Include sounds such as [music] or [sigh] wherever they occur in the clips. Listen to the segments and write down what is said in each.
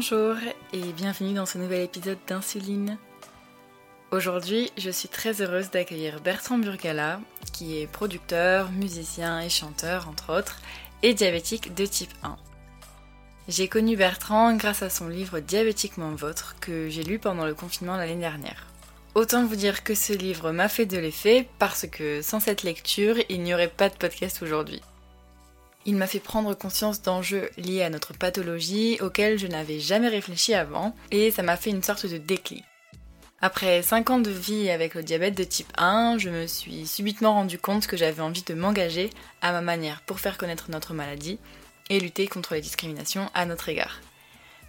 Bonjour et bienvenue dans ce nouvel épisode d'Insuline. Aujourd'hui, je suis très heureuse d'accueillir Bertrand Burgala, qui est producteur, musicien et chanteur entre autres, et diabétique de type 1. J'ai connu Bertrand grâce à son livre Diabétiquement Vôtre que j'ai lu pendant le confinement l'année dernière. Autant vous dire que ce livre m'a fait de l'effet parce que sans cette lecture, il n'y aurait pas de podcast aujourd'hui. Il m'a fait prendre conscience d'enjeux liés à notre pathologie auxquels je n'avais jamais réfléchi avant et ça m'a fait une sorte de déclic. Après 5 ans de vie avec le diabète de type 1, je me suis subitement rendu compte que j'avais envie de m'engager à ma manière pour faire connaître notre maladie et lutter contre les discriminations à notre égard.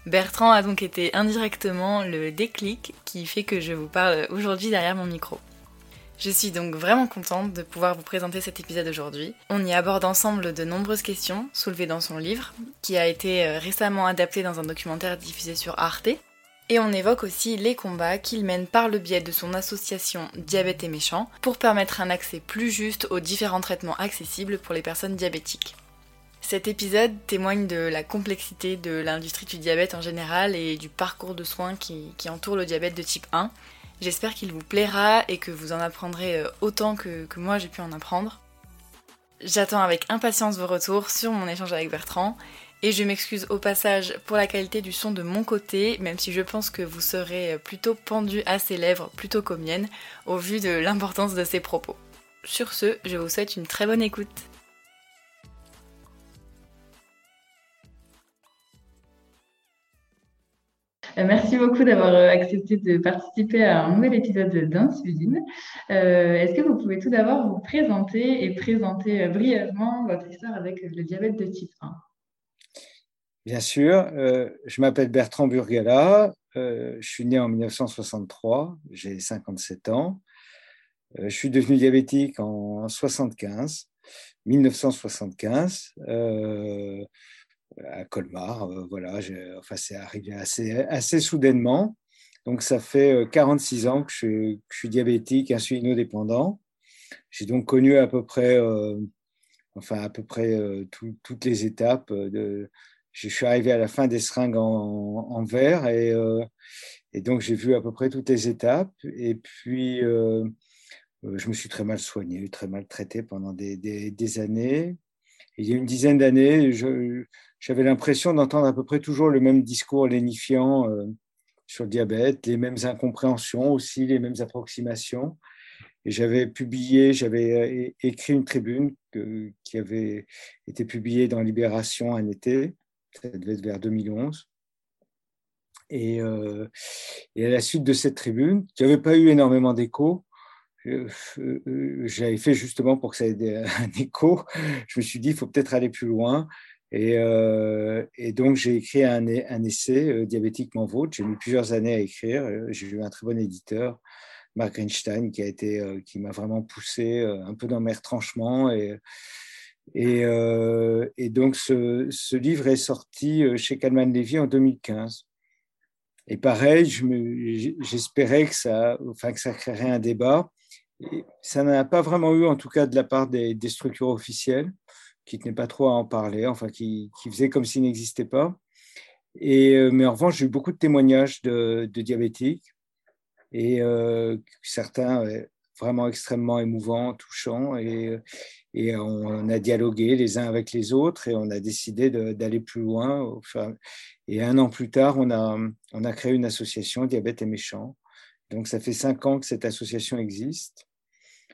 Bertrand a donc été indirectement le déclic qui fait que je vous parle aujourd'hui derrière mon micro. Je suis donc vraiment contente de pouvoir vous présenter cet épisode aujourd'hui. On y aborde ensemble de nombreuses questions soulevées dans son livre, qui a été euh, récemment adapté dans un documentaire diffusé sur Arte. Et on évoque aussi les combats qu'il mène par le biais de son association Diabète et Méchant pour permettre un accès plus juste aux différents traitements accessibles pour les personnes diabétiques. Cet épisode témoigne de la complexité de l'industrie du diabète en général et du parcours de soins qui, qui entoure le diabète de type 1 J'espère qu'il vous plaira et que vous en apprendrez euh, autant que, moi j'ai pu en apprendre. J'attends avec impatience vos retours sur mon échange avec Bertrand et je m'excuse au passage pour la qualité du son de mon côté, même si je pense que vous serez plutôt pendu à ses lèvres plutôt qu'aux miennes, au vu de l'importance de ses propos. Sur ce, je vous souhaite une très bonne écoute. Merci beaucoup d'avoir euh, accepté de participer à un nouvel épisode d'Insuline. Euh, est-ce que vous pouvez tout d'abord vous présenter et présenter brièvement votre histoire avec le diabète de type 1 Bien sûr, je m'appelle Bertrand Burgala, je suis né en 1963, j'ai 57 ans. je suis devenu diabétique en 75, 1975 à Colmar. Euh, voilà, enfin, c'est arrivé assez, assez soudainement. Donc, ça fait 46 euh, ans que je, suis diabétique, insulinodépendant. J'ai donc connu à peu près, euh, enfin, à peu près toutes les étapes. Je suis arrivé à la fin des seringues en, verre et, donc j'ai vu à peu près toutes les étapes. Et puis, je me suis très mal soigné, très mal traité pendant des années. il y a une dizaine d'années, je, j'avais l'impression d'entendre à peu près toujours le même discours lénifiant euh, sur le diabète, les mêmes incompréhensions aussi, les mêmes approximations. Et j'avais publié, j'avais euh, écrit une tribune qui avait été publiée dans Libération un été, ça devait être vers 2011. Et, euh, et à la suite de cette tribune, qui n'avait pas eu énormément d'écho, j'avais fait justement pour que ça ait [laughs] un écho, je me suis dit, il faut peut-être aller plus loin. Et, euh, et, donc, j'ai écrit un, essai, euh, Diabétiquement Vôtre. J'ai mis plusieurs années à écrire. Euh, j'ai eu un très bon éditeur, Mark Greenstein, qui, a m'a vraiment poussé un peu dans mes retranchements. Et, donc, ce, livre est sorti chez Calman Levy en 2015. Et pareil, j'espérais que ça, enfin, que ça créerait un débat. Ça n'a pas vraiment eu, en tout cas de la part des structures officielles qui tenait pas trop à en parler, enfin qui, faisait comme s'il n'existait pas. Et, euh, mais en revanche, j'ai eu beaucoup de témoignages de, diabétiques et euh, certains vraiment extrêmement émouvants, touchants. Et, on a dialogué les uns avec les autres et on a décidé d'aller plus loin. Et un an plus tard, on a, on a créé une association Diabète et Méchant. Donc ça fait cinq ans que cette association existe.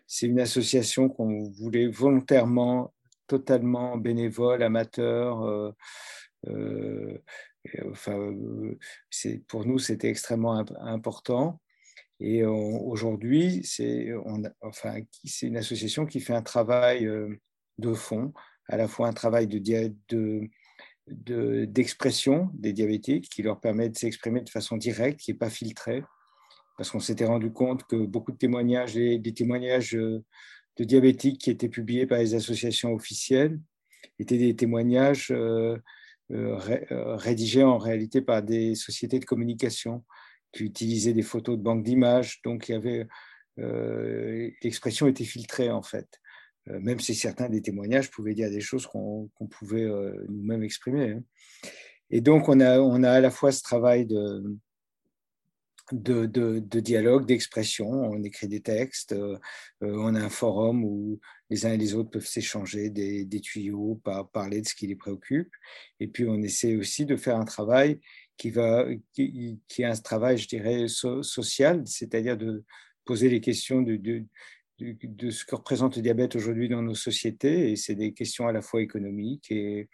C'est une association qu'on voulait volontairement totalement bénévole, amateur. Euh, euh, enfin, euh, pour nous, c'était extrêmement important. Et aujourd'hui, c'est enfin, une association qui fait un travail de fond, à la fois un travail de, de, d'expression des diabétiques qui leur permet de s'exprimer de façon directe, qui n'est pas filtrée, parce qu'on s'était rendu compte que beaucoup de témoignages, des témoignages de diabétiques qui étaient publiés par les associations officielles étaient des témoignages euh, euh, euh, rédigés en réalité par des sociétés de communication qui utilisaient des photos de banque d'images. Donc, il y avait l'expression était filtrée en fait, même si certains des témoignages pouvaient dire des choses qu'on pouvait nous-mêmes exprimer. Hein. et donc, on a, on a à la fois ce travail de, de, de, dialogue, d'expression. On écrit des textes, euh, on a un forum où les uns et les autres peuvent s'échanger des, des, tuyaux, parler de ce qui les préoccupe. Et puis, on essaie aussi de faire un travail qui, va, qui, qui est un travail, je dirais, social, c'est-à-dire de poser les questions de, de, de, ce que représente le diabète aujourd'hui dans nos sociétés. Et c'est des questions à la fois économiques et,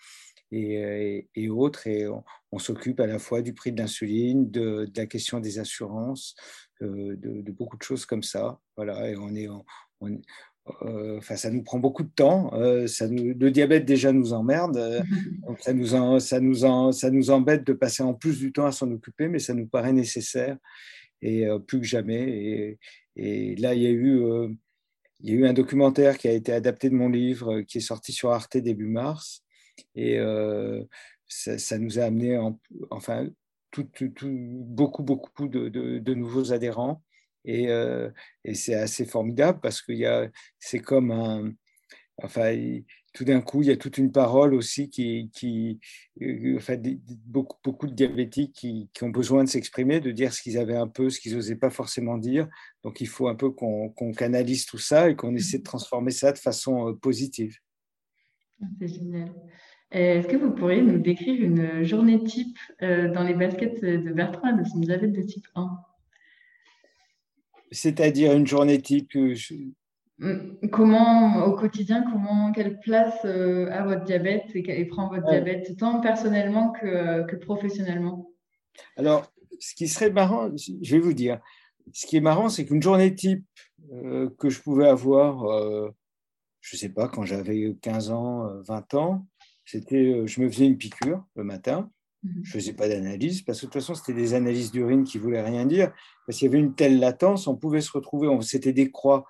et, et, autres. Et on, s'occupe à la fois du prix de l'insuline, de, la question des assurances, euh, de, beaucoup de choses comme ça. Voilà, et on est, euh, enfin, ça nous prend beaucoup de temps. Euh, ça nous, le diabète déjà nous emmerde. [laughs] donc ça nous, ça, nous ça nous embête de passer en plus du temps à s'en occuper, mais ça nous paraît nécessaire et plus que jamais. Et, et, là, il y a eu il y a eu un documentaire qui a été adapté de mon livre, qui est sorti sur Arte début mars, et euh, ça, nous a amené, enfin, tout, beaucoup, beaucoup de, nouveaux adhérents. Et, euh, et c'est assez formidable parce que c'est comme un. Enfin, tout d'un coup, il y a toute une parole aussi qui. qui euh, enfin, beaucoup, beaucoup de diabétiques qui, qui ont besoin de s'exprimer, de dire ce qu'ils avaient un peu, ce qu'ils n'osaient pas forcément dire. Donc, il faut un peu qu'on canalise tout ça et qu'on essaie de transformer ça de façon positive. C'est génial. Est-ce que vous pourriez nous décrire une journée type euh, dans les baskets de Bertrand de son diabète de type 1 C'est-à-dire une journée type euh, hum, Comment, au quotidien, comment, quelle place euh, a votre diabète et, prend votre diabète, tant personnellement que, professionnellement? Alors, ce qui serait marrant, je vais vous dire, ce qui est marrant, c'est qu'une journée type que je pouvais avoir, je ne sais pas, quand j'avais 15 ans, 20 ans, c'était, euh, je me faisais une piqûre le matin. Mhm. Je faisais pas d'analyse parce que de toute façon, c'était des analyses d'urine qui voulaient rien dire. Parce qu'il y avait une telle latence, on pouvait se retrouver, c'était des croix.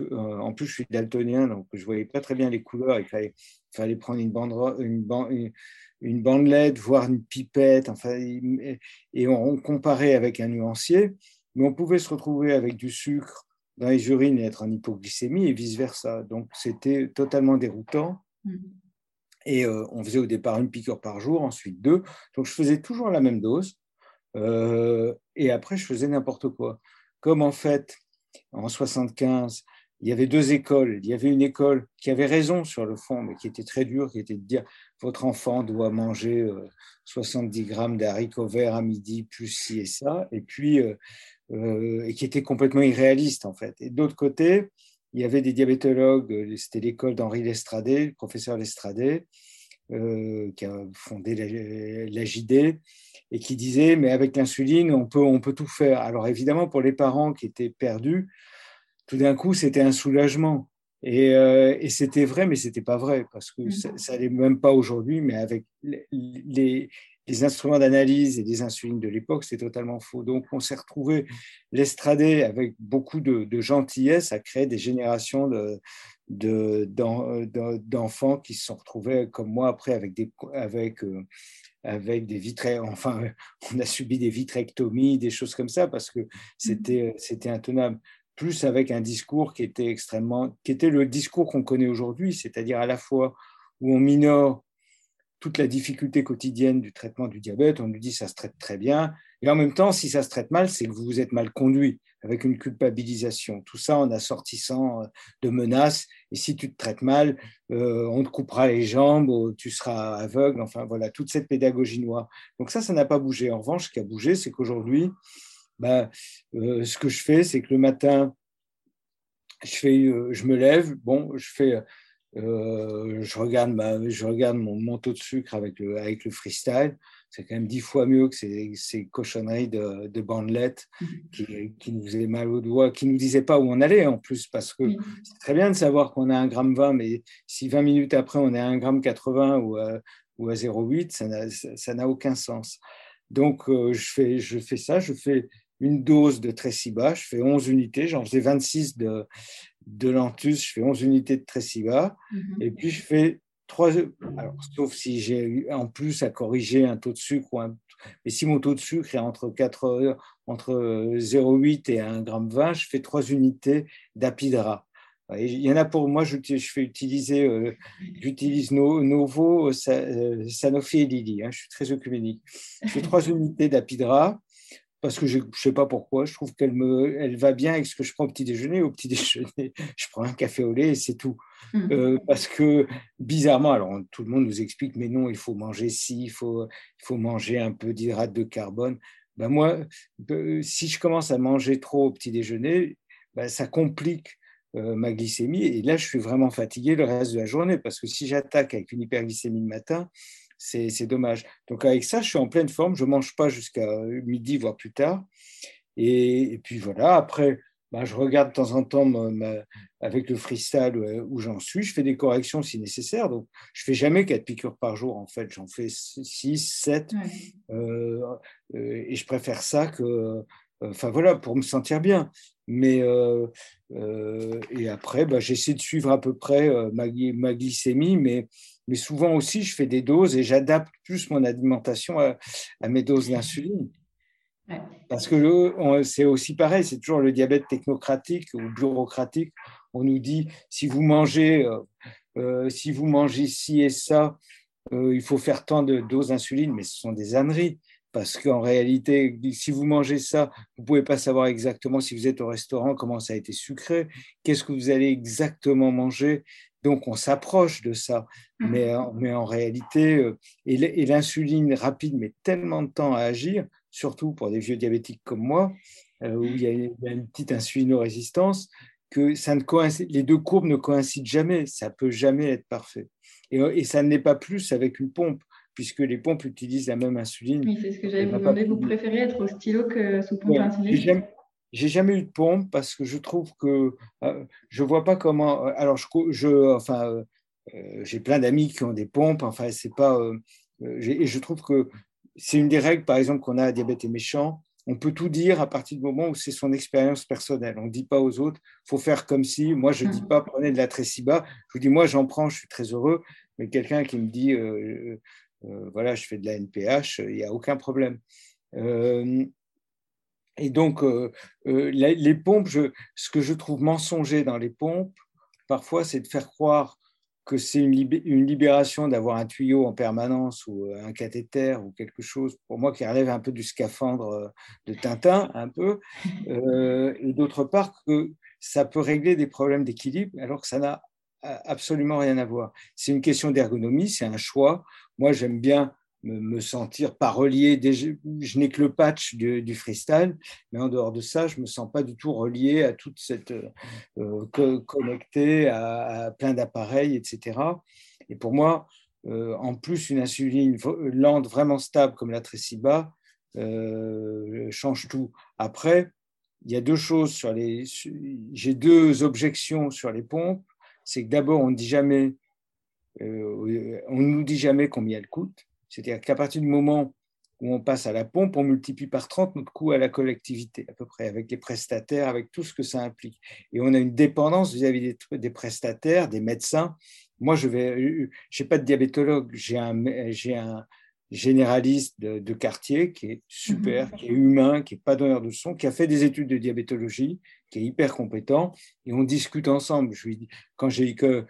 Euh, en plus, je suis daltonien, donc je voyais pas très bien les couleurs. Il fallait, fallait prendre une, bande, une, une, bandelette, voire une pipette. Enfin, et on, comparait avec un nuancier. Mais on pouvait se retrouver avec du sucre dans les urines et être en hypoglycémie et vice-versa. Donc, c'était totalement déroutant. Mhm. Et on faisait au départ une piqûre par jour, ensuite deux. Donc je faisais toujours la même dose. Et après, je faisais n'importe quoi. Comme en fait, en 75, il y avait deux écoles. Il y avait une école qui avait raison sur le fond, mais qui était très dure, qui était de dire votre enfant doit manger 70 euh, grammes d'haricots verts à midi, plus ci et ça, et puis et qui était complètement irréaliste en fait. Et d'autre côté, il y avait des diabétologues, euh, c'était l'école d'Henri Lestradé, le professeur Lestradé, euh, qui a fondé la, JD, et qui disait, mais avec l'insuline, on peut, on peut tout faire. Alors évidemment, pour les parents qui étaient perdus, tout d'un coup, c'était un soulagement. Et, euh, et c'était vrai, mais c'était pas vrai, parce que mm. ça n'allait même pas aujourd'hui, mais avec les, les instruments d'analyse et les insulines de l'époque, c'est totalement faux. Donc, on s'est retrouvé l'estradé avec beaucoup de, gentillesse à créer des générations de, d'enfants qui se sont retrouvés comme moi après avec des, avec, euh, avec des Enfin, [laughs] on a subi des vitrectomies, des choses comme ça parce que c'était, c'était intenable. Plus avec un discours qui était extrêmement, qui était le discours qu'on connaît aujourd'hui, c'est-à-dire à la fois où on minore toute la difficulté quotidienne du traitement du diabète. On nous dit ça se traite très bien. Et en même temps, si ça se traite mal, c'est que vous vous êtes mal conduit, avec une culpabilisation. Tout ça en assortissant euh, de menaces. Et si tu te traites mal, euh, on te coupera les jambes, tu seras aveugle. Enfin voilà, toute cette pédagogie noire. Donc ça, ça n'a pas bougé. En revanche, ce qui a bougé, c'est qu'aujourd'hui, bah, euh, ce que je fais, c'est que le matin, je me lève, bon, je fais euh, je, regarde je regarde mon, manteau de sucre avec le, avec le freestyle. C'est quand même dix fois mieux que ces, ces cochonneries de, de bandelettes mhm. qui, qui, nous faisaient mal aux doigts, qui ne nous disaient pas où on allait en plus, parce que c'est très bien de savoir qu'on a un gramme 20, mais si 20 minutes après on est à 1 gramme 80 ou à, ou à 0,8, ça n'a aucun sens. Donc euh, je, fais, je fais ça, je fais une dose de Tresiba, je fais 11 unités, j'en faisais 26 de, de Lantus, je fais 11 unités de Tresiba, mhm. et puis je fais 3, alors sauf si j'ai en plus à corriger un taux de sucre, ou mais si mon taux de sucre est entre, 4, entre 0,8 et 1,20 g, je fais 3 unités d'apidra. Il y en a pour moi, je, fais utiliser, euh, j'utilise Novo, Sanofi et Lilly. Hein, je suis très œcuménique. Je fais trois unités d'Apidra parce que je ne sais pas pourquoi, je trouve qu'elle me, elle va bien avec ce que je prends au petit déjeuner. Au petit [laughs] déjeuner, je prends un café au lait et c'est tout. Mmh. Euh, parce que bizarrement, alors tout le monde nous explique, mais non, il faut manger ci, il faut, il faut manger un peu d'hydrate de carbone. Ben moi, euh, si je commence à manger trop au petit déjeuner, ben ça complique euh, ma glycémie et là, je suis vraiment fatigué le reste de la journée parce que si j'attaque avec une hyperglycémie le matin, c'est dommage. Donc avec ça, je suis en pleine forme, je ne mange pas jusqu'à midi, voire plus tard. Et, puis voilà, après, bah, je regarde de temps en temps avec le freestyle où j'en suis, je fais des corrections si nécessaire. Donc je fais jamais 4 piqûres par jour, en fait, j'en fais 6, 7. Euh, euh, et je préfère ça que... Enfin voilà, pour me sentir bien. Mais euh, et après, bah, j'essaie de suivre à peu près ma, ma glycémie, mais mais souvent aussi, je fais des doses et j'adapte plus mon alimentation à, mes doses d'insuline. Parce que c'est aussi pareil, c'est toujours le diabète technocratique ou bureaucratique. On nous dit si vous mangez, euh, euh, si vous mangez ci et ça, euh, il faut faire tant de doses d'insuline, mais ce sont des âneries. Parce qu'en réalité, si vous mangez ça, vous ne pouvez pas savoir exactement si vous êtes au restaurant, comment ça a été sucré, qu'est-ce que vous allez exactement manger. Donc, on s'approche de ça. Mmh. Mais, mais en réalité, euh, et l'insuline rapide met tellement de temps à agir, surtout pour des vieux diabétiques comme moi, euh, où il y a une petite insulinorésistance, que ça ne les deux courbes ne coïncident jamais. Ça peut jamais être parfait. Et, et ça ne l'est pas plus avec une pompe, puisque les pompes utilisent la même insuline. Oui, c'est ce que j'allais vous demander. Vous préférez être au stylo que sous pompe insuline? J'ai jamais eu de pompe parce que je trouve que euh, je vois pas comment. Euh, alors, je, je enfin, euh, j'ai plein d'amis qui ont des pompes. Enfin, c'est pas. et je trouve que c'est une des règles, par exemple, qu'on a à diabète et méchant. On peut tout dire à partir du moment où c'est son expérience personnelle. On ne dit pas aux autres, faut faire comme si. Moi, je ne dis mmh. pas prenez de la Tresiba. Je vous dis, moi, j'en prends, je suis très heureux. Mais quelqu'un qui me dit, voilà, je fais de la NPH, il n'y a aucun problème. Et donc, euh, euh, les, pompes, ce que je trouve mensonger dans les pompes, parfois, c'est de faire croire que c'est une, libération d'avoir un tuyau en permanence ou euh, un cathéter ou quelque chose, pour moi, qui relève un peu du scaphandre de Tintin, un peu. [laughs] et d'autre part, que ça peut régler des problèmes d'équilibre, alors que ça n'a absolument rien à voir. C'est une question d'ergonomie, c'est un choix. Moi, j'aime bien me, sentir pas relié. Je n'ai que le patch du, freestyle, mais en dehors de ça, je me sens pas du tout relié à toute cette euh, euh connecté à, plein d'appareils, etc. Et pour moi, euh, en plus, une insuline lente vraiment stable comme la Tresiba euh, change tout. Après, il y a deux choses sur les. J'ai deux objections sur les pompes. C'est que d'abord, on ne dit jamais, on nous dit jamais combien elles coûtent. C'est-à-dire qu'à partir du moment où on passe à la pompe, on multiplie par 30 notre coût à la collectivité, à peu près, avec les prestataires, avec tout ce que ça implique. Et on a une dépendance vis-à-vis des, prestataires, des médecins. Moi, je n'ai pas de diabétologue, j'ai un, un généraliste de, quartier qui est super, mhm. qui est humain, qui n'est pas donneur de son, qui a fait des études de diabétologie, qui est hyper compétent, et on discute ensemble. Je lui dis, quand j'ai que euh,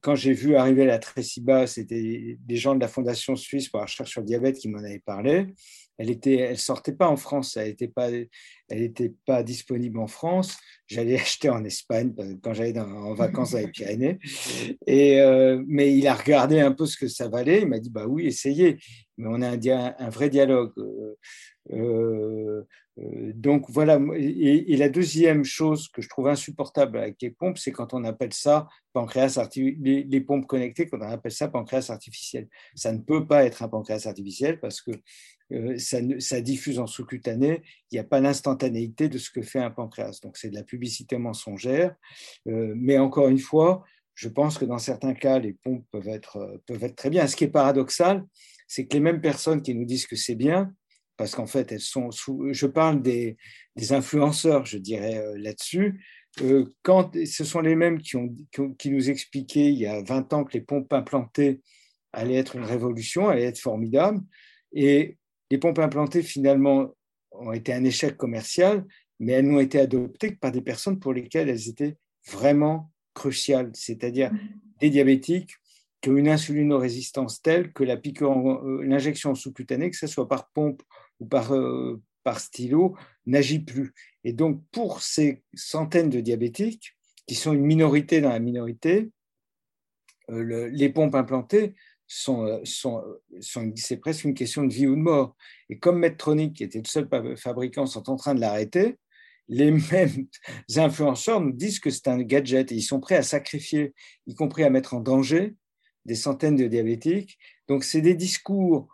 quand j'ai vu arriver la Tresiba, c'était des gens de la Fondation suisse pour la recherche sur le diabète qui m'en avaient parlé. Elle était, elle sortait pas en France, elle n'était pas, elle était pas disponible en France. J'allais [laughs] acheter en Espagne quand j'allais en vacances avec Pyrénées. [laughs] Et euh, mais il a regardé un peu ce que ça valait. Il m'a dit bah oui, essayez. Mais on a un, vrai dialogue. Euh, euh, donc voilà, et, la deuxième chose que je trouve insupportable avec les pompes, c'est quand on appelle ça pancréas les, les, pompes connectées, quand on appelle ça pancréas artificiel. Ça ne peut pas être un pancréas artificiel parce que euh, ça, diffuse en sous-cutané, il n'y a pas l'instantanéité de ce que fait un pancréas. Donc c'est de la publicité mensongère. Euh, mais encore une fois, je pense que dans certains cas, les pompes peuvent être, peuvent être très bien. Ce qui est paradoxal, c'est que les mêmes personnes qui nous disent que c'est bien, parce qu'en fait, elles sont sous, je parle des, influenceurs, je dirais euh, là-dessus. Euh, quand ce sont les mêmes qui, ont, qui nous expliquaient il y a 20 ans que les pompes implantées allaient être une révolution, allaient être formidables, et les pompes implantées finalement ont été un échec commercial, mais elles n'ont été adoptées que par des personnes pour lesquelles elles étaient vraiment cruciales, c'est-à-dire des diabétiques qui ont une insulinorésistance telle que piqûre, euh, l'injection sous-cutanée, que ce soit par pompe ou par, euh, par stylo, n'agit plus. Et donc, pour ces centaines de diabétiques, qui sont une minorité dans la minorité, euh, les pompes implantées sont c'est presque une question de vie ou de mort. Et comme Medtronic, qui était le seul fabricant, sont en train de l'arrêter, les [laughs] mêmes influenceurs nous disent que c'est un gadget et ils sont prêts à sacrifier, y compris à mettre en danger des centaines de diabétiques. Donc, c'est des discours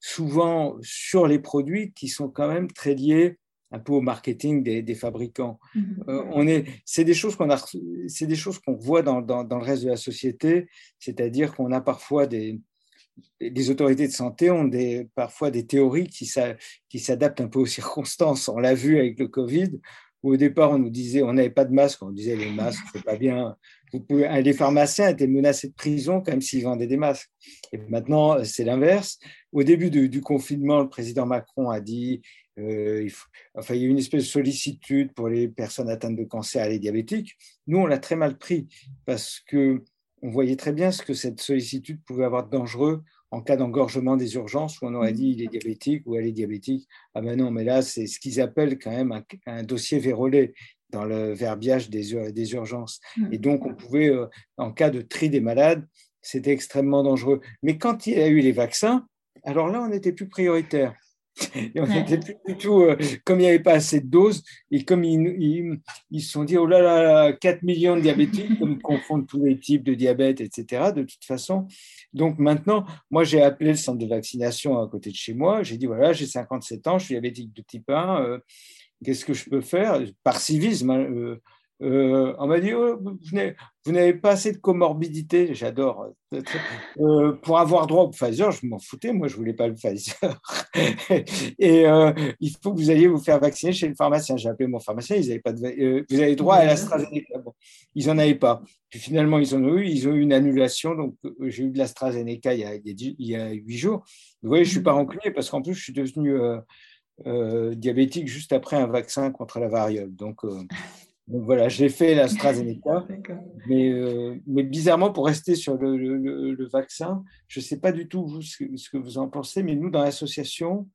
souvent sur les produits qui sont quand même très liés un peu au marketing des, fabricants. Mhm. Euh, on est, c'est des choses qu'on a, c'est des choses qu'on voit dans, dans, dans, le reste de la société, c'est-à-dire qu'on a parfois des, les autorités de santé ont des, parfois des théories qui, qui s'adaptent un peu aux circonstances. On l'a vu avec le Covid, où au départ on nous disait on n'avait pas de masque, on disait les masques c'est pas bien, les pharmaciens étaient menacés de prison comme s'ils vendaient des masques. Et maintenant, c'est l'inverse. Au début du, confinement, le président Macron a dit euh, il, enfin, il y a une espèce de sollicitude pour les personnes atteintes de cancer et les diabétiques. Nous, on l'a très mal pris parce que on voyait très bien ce que cette sollicitude pouvait avoir de dangereux en cas d'engorgement des urgences où on aurait dit il est diabétique ou elle est diabétique. Ah ben non, mais là, c'est ce qu'ils appellent quand même un, un dossier vérolé dans le verbiage des, des urgences. Mm. Et donc, on pouvait, euh, en cas de tri des malades, c'était extrêmement dangereux. Mais quand il y a eu les vaccins, alors là, on n'était plus prioritaire. Et [laughs] on n'était plus du tout, euh, comme il n'y avait pas assez de doses, et comme ils, ils, se sont dit, oh là là, 4 millions de diabétiques, comme [laughs] confondent tous les types de diabète, etc., de toute façon. Donc maintenant, moi, j'ai appelé le centre de vaccination à côté de chez moi. J'ai dit, voilà, j'ai 57 ans, je suis diabétique de type 1 qu'est-ce que je peux faire Par civisme, hein, euh, euh, on m'a dit, oh, vous n'avez pas assez de comorbidité, j'adore. Euh, pour avoir droit au Pfizer, je m'en foutais, moi je voulais pas le Pfizer. [laughs] et il faut que vous alliez vous faire vacciner chez le pharmacien. J'ai appelé mon pharmacien, ils avaient pas de, vous avez droit à l'AstraZeneca. ils n'en avaient pas. Puis finalement, ils ont eu, ils ont eu une annulation. Donc j'ai eu de l'AstraZeneca il, il, y a huit jours. Vous voyez, je suis pas rancunier parce qu'en plus, je suis devenu euh, diabétique juste après un vaccin contre la variole. Donc, euh, voilà, j'ai fait l'AstraZeneca. [laughs] mais, euh, mais bizarrement, pour rester sur le, vaccin, je ne sais pas du tout vous, ce, que, vous en pensez, mais nous, dans l'association,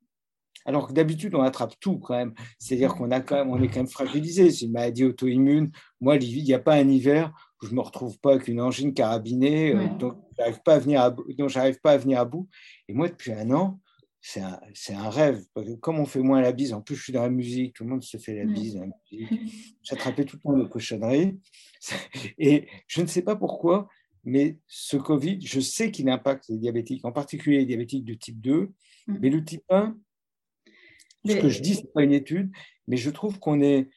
alors que d'habitude, on attrape tout quand même. C'est-à-dire qu'on a quand même, on est quand même fragilisé. C'est une maladie auto-immune. Moi, il n'y a pas un hiver où je ne me retrouve pas avec une angine carabinée, dont je n'arrive pas, pas à venir à bout. Et moi, depuis un an, c'est un, un, rêve. Comme on fait moins la bise, en plus je suis dans la musique, tout le monde se fait la bise. J'attrapais tout le temps de cochonneries. [laughs] Et je ne sais pas pourquoi, mais ce Covid, je sais qu'il impacte les diabétiques, en particulier les diabétiques de type 2, mm. mais le type 1, ce que je dis, ce n'est pas une étude, mais je trouve qu'on est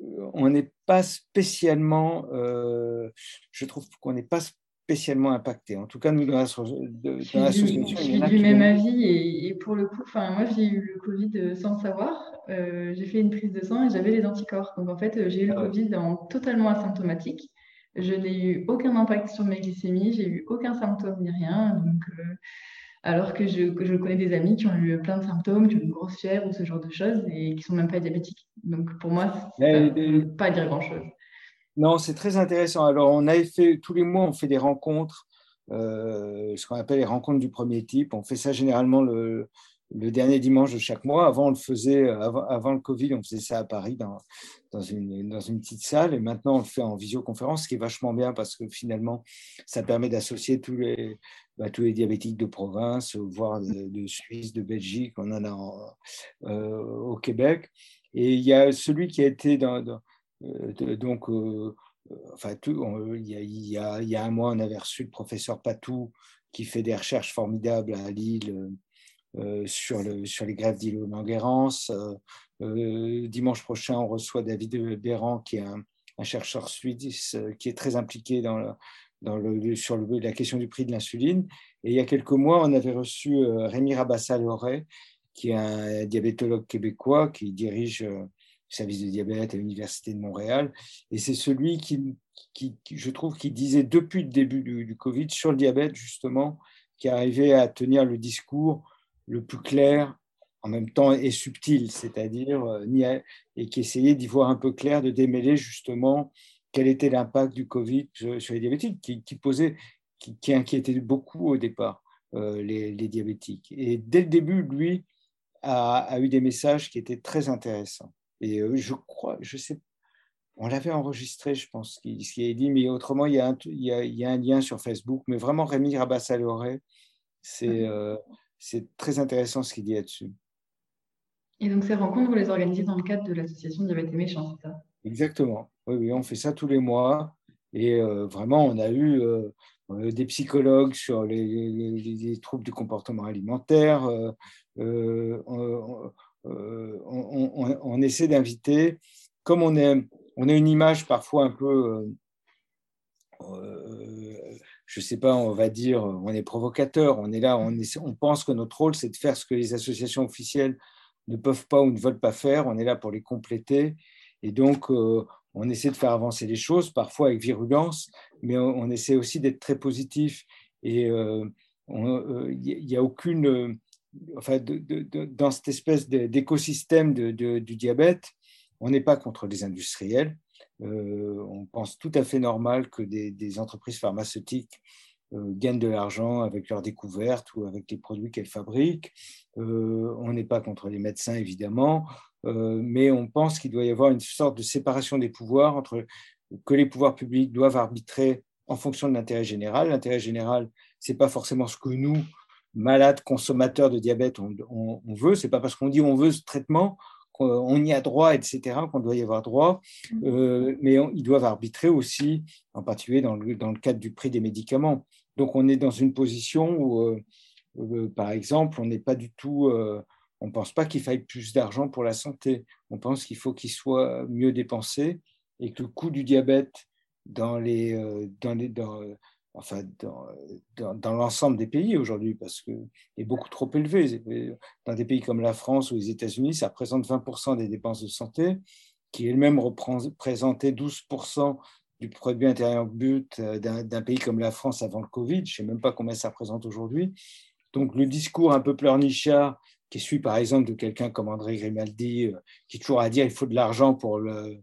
on n'est pas spécialement, euh, je trouve qu'on n'est pas spécialement impacté. En tout cas, nous, dans l'association, je suis du même avis. Et, pour le coup, moi, j'ai eu le Covid euh, sans le savoir. Euh, j'ai fait une prise de sang et j'avais les anticorps. Donc, en fait, euh, j'ai eu le ah Covid en totalement asymptomatique. Je n'ai eu aucun impact sur mes glycémies, j'ai eu aucun symptôme ni rien. Donc, alors que je, je, connais des amis qui ont eu plein de symptômes, qui ont une grosse fièvre ou ce genre de choses et qui sont même pas diabétiques. Donc, pour moi, ça ne peut pas dire grand-chose. Non, c'est très intéressant. Alors, on a fait, tous les mois, on fait des rencontres, euh, ce qu'on appelle les rencontres du premier type. On fait ça généralement le, dernier dimanche de chaque mois. Avant, on le faisait, avant, le Covid, on faisait ça à Paris dans, une, dans une petite salle. Et maintenant, on le fait en visioconférence, ce qui est vachement bien parce que finalement, ça permet d'associer tous les, bah, tous les diabétiques de province, voire de, Suisse, de Belgique. On en a euh, au Québec. Et il y a celui qui a été dans donc, euh, euh, enfin, il, y a, il, y a, un mois, on avait reçu le professeur Patou qui fait des recherches formidables à Lille sur, le, sur les grèves d'île-aux-Languérance. dimanche prochain, on reçoit David Béran, qui est un, chercheur suisse qui est très impliqué dans, dans le, sur la question du prix de l'insuline. Et il y a quelques mois, on avait reçu Rémi Rabassa-Loret, qui est un diabétologue québécois qui dirige service de diabète à l'Université de Montréal. Et c'est celui qui, qui, je trouve, qui disait depuis le début du, Covid sur le diabète, justement, qui arrivait à tenir le discours le plus clair, en même temps et subtil, c'est-à-dire, euh, et qui essayait d'y voir un peu clair, de démêler justement quel était l'impact du Covid sur, les diabétiques, qui, posait, qui, inquiétait beaucoup au départ les, diabétiques. Et dès le début, lui a, eu des messages qui étaient très intéressants. Et je crois, je sais, on l'avait enregistré, je pense, ce qu'il a dit, mais autrement, il y, a un, il, y a, un, lien sur Facebook. Mais vraiment, Rémi Rabassaloré, c'est c'est très intéressant ce qu'il dit là-dessus. Et donc, ces rencontres, vous les organisez dans le cadre de l'association Diabète et c'est ça? Exactement. Oui, oui, on fait ça tous les mois. Et euh, vraiment, on a eu euh, euh, des psychologues sur les, troubles du comportement alimentaire. On, on, essaie d'inviter, comme on, est, on a une image parfois un peu je ne sais pas, on va dire, on est provocateur, on est là, on, pense que notre rôle, c'est de faire ce que les associations officielles ne peuvent pas ou ne veulent pas faire, on est là pour les compléter. Et donc, euh, on essaie de faire avancer les choses, parfois avec virulence, mais on, essaie aussi d'être très positif. Et il euh, n'y euh, a aucune... enfin, dans cette espèce d'écosystème du diabète, on n'est pas contre les industriels. Euh, on pense tout à fait normal que des, entreprises pharmaceutiques euh, gagnent de l'argent avec leurs découvertes ou avec les produits qu'elles fabriquent. Euh, on n'est pas contre les médecins, évidemment, mais on pense qu'il doit y avoir une sorte de séparation des pouvoirs entre que les pouvoirs publics doivent arbitrer en fonction de l'intérêt général. L'intérêt général, c'est pas forcément ce que nous, malades, consommateurs de diabète, on, on, on veut. C'est pas parce qu'on dit on veut ce traitement on y a droit, etc., qu'on doit y avoir droit, mm. euh, mais ils doivent arbitrer aussi, en particulier dans le, dans le, cadre du prix des médicaments. Donc on est dans une position où, euh, euh, par exemple, on n'est pas du tout, on ne pense pas qu'il faille plus d'argent pour la santé, on pense qu'il faut qu'il soit mieux dépensé et que le coût du diabète dans les, dans les, dans, enfin, dans, l'ensemble des pays aujourd'hui, parce qu'il est beaucoup trop élevé. Dans des pays comme la France ou les États-Unis, ça représente 20% des dépenses de santé, qui elles-mêmes représentaient 12% du produit intérieur brut euh, d'un pays comme la France avant le Covid. Je ne sais même pas combien ça représente aujourd'hui. Donc le discours un peu pleurnichard, qui suit par exemple de quelqu'un comme André Grimaldi, euh, qui toujours à dire il faut de l'argent pour, le,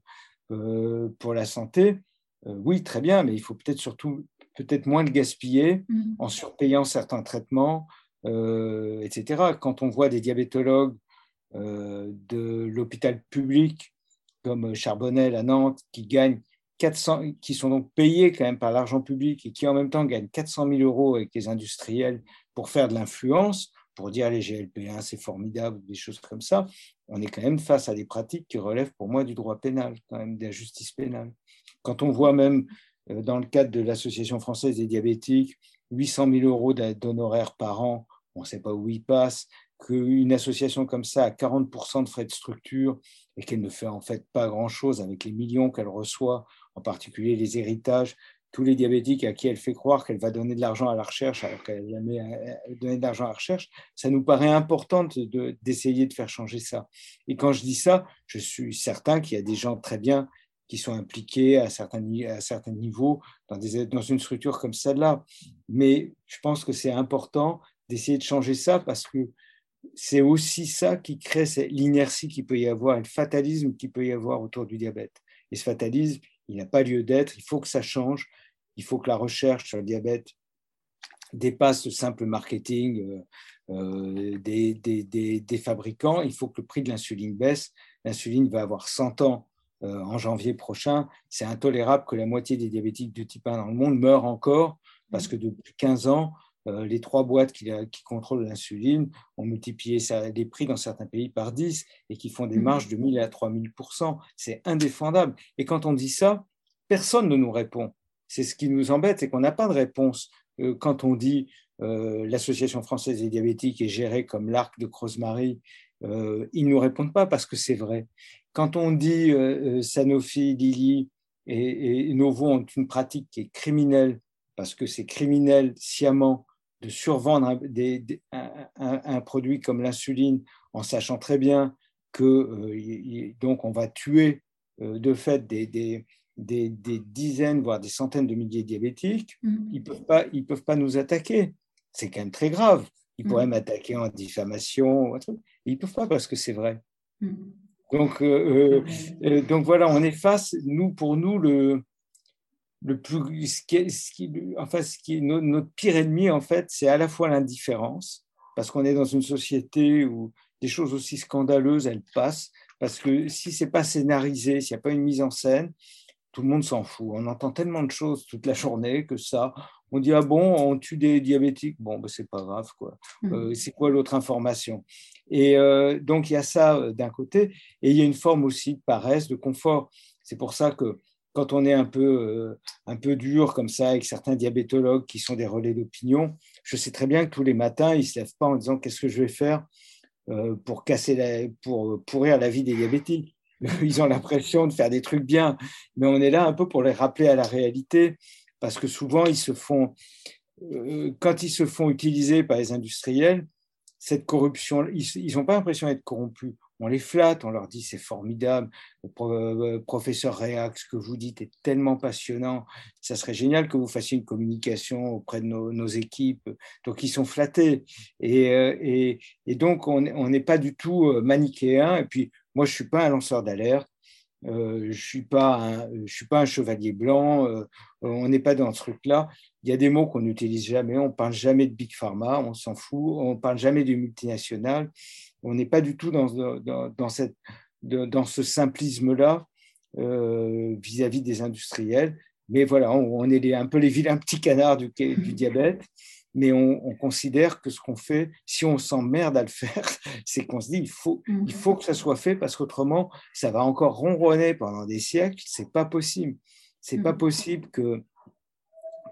euh, pour la santé, oui, très bien, mais il faut peut-être surtout peut-être moins de gaspiller mm. en surpayant certains traitements, euh, etc. Quand on voit des diabétologues euh, de l'hôpital public comme Charbonnel à Nantes qui gagnent 400, qui sont donc payés quand même par l'argent public et qui en même temps gagnent 400 000 euros avec les industriels pour faire de l'influence, pour dire les GLP1 c'est formidable, des choses comme ça, on est quand même face à des pratiques qui relèvent pour moi du droit pénal, quand même de la justice pénale. Quand on voit même dans le cadre de l'Association française des diabétiques, 800 000 euros d'honoraires par an, on ne sait pas où ils passent, qu'une association comme ça a 40% de frais de structure et qu'elle ne fait en fait pas grand-chose avec les millions qu'elle reçoit, en particulier les héritages, tous les diabétiques à qui elle fait croire qu'elle va donner de l'argent à la recherche alors qu'elle n'a jamais euh, donné de l'argent à la recherche, ça nous paraît important d'essayer de, de faire changer ça. Et quand je dis ça, je suis certain qu'il y a des gens très bien qui sont impliqués à certains, à certains niveaux dans, une structure comme celle-là. Mais je pense que c'est important d'essayer de changer ça parce que c'est aussi ça qui crée l'inertie qu'il peut y avoir, le fatalisme qu'il peut y avoir autour du diabète. Et ce fatalisme, il n'a pas lieu d'être, il faut que ça change, il faut que la recherche sur le diabète dépasse le simple marketing euh, euh, des, des, des, des, fabricants, il faut que le prix de l'insuline baisse. L'insuline va avoir 100 ans euh, en janvier prochain. C'est intolérable que la moitié des diabétiques de type 1 dans le monde meurent encore parce que depuis 15 ans, euh, les trois boîtes qui, contrôlent l'insuline ont multiplié les prix dans certains pays par 10 et qui font des mmh. marges de 1000 à 3000% C'est indéfendable. Et quand on dit ça, personne ne nous répond. C'est ce qui nous embête, c'est qu'on n'a pas de réponse. Euh, quand on dit l'Association française des diabétiques est gérée comme l'arc de Crosemary, ils ne nous répondent pas parce que c'est vrai. Quand on dit euh, euh, Sanofi, Lilly et, Novo ont une pratique qui est criminelle, parce que c'est criminel sciemment de survendre un, produit comme l'insuline en sachant très bien que euh, donc on va tuer de fait des, dizaines, voire des centaines de milliers de diabétiques, mmh. ils ne peuvent, pas, peuvent pas nous attaquer. C'est quand même très grave. Ils mmh. pourraient m'attaquer en diffamation, ils ne peuvent pas parce que c'est vrai. Mmh. Donc, euh, euh, euh, donc voilà, on est face, nous, pour nous, le, plus, ce enfin, ce qui est notre, pire ennemi, en fait, c'est à la fois l'indifférence, parce qu'on est dans une société où des choses aussi scandaleuses, elles passent, parce que si c'est pas scénarisé, s'il n'y a pas une mise en scène, tout le monde s'en fout. On entend tellement de choses toute la journée que ça, on dit ah bon, on tue des diabétiques, bon ben c'est pas grave quoi. Mmh. Euh, c'est quoi l'autre information? Et euh, donc il y a ça euh, d'un côté, et il y a une forme aussi de paresse, de confort. C'est pour ça que quand on est un peu, un peu dur comme ça avec certains diabétologues qui sont des relais d'opinion, je sais très bien que tous les matins, ils ne se lèvent pas en disant qu'est-ce que je vais faire pour, casser la, pour pourrir la vie des diabétiques? [laughs] Ils ont l'impression de faire des trucs bien, mais on est là un peu pour les rappeler à la réalité, parce que souvent, font, quand ils se font utiliser par les industriels, cette corruption, ils n'ont pas l'impression d'être corrompus on les flatte, on leur dit c'est formidable, euh, professeur Réac, ce que vous dites est tellement passionnant, ça serait génial que vous fassiez une communication auprès de nos, équipes. Donc ils sont flattés. Et, euh, donc on n'est pas du tout euh, manichéen. Et puis moi je ne suis pas un lanceur d'alerte. Je ne suis, pas un, suis pas un chevalier blanc, on n'est pas dans ce truc-là. Il y a des mots qu'on n'utilise jamais, on ne parle jamais de Big Pharma, on s'en fout, on ne parle jamais de multinationales on n'est pas du tout dans, dans, cette, dans ce simplisme-là euh, vis-à-vis des industriels. Mais voilà, on, est un peu les vilains petits canards du, du [laughs] diabète, mais on, considère que ce qu'on fait, si on s'emmerde à le faire, [laughs] c'est qu'on se dit il faut, il mhm. faut que ça soit fait parce qu'autrement, ça va encore ronronner pendant des siècles. C'est pas possible. C'est pas mhm. possible que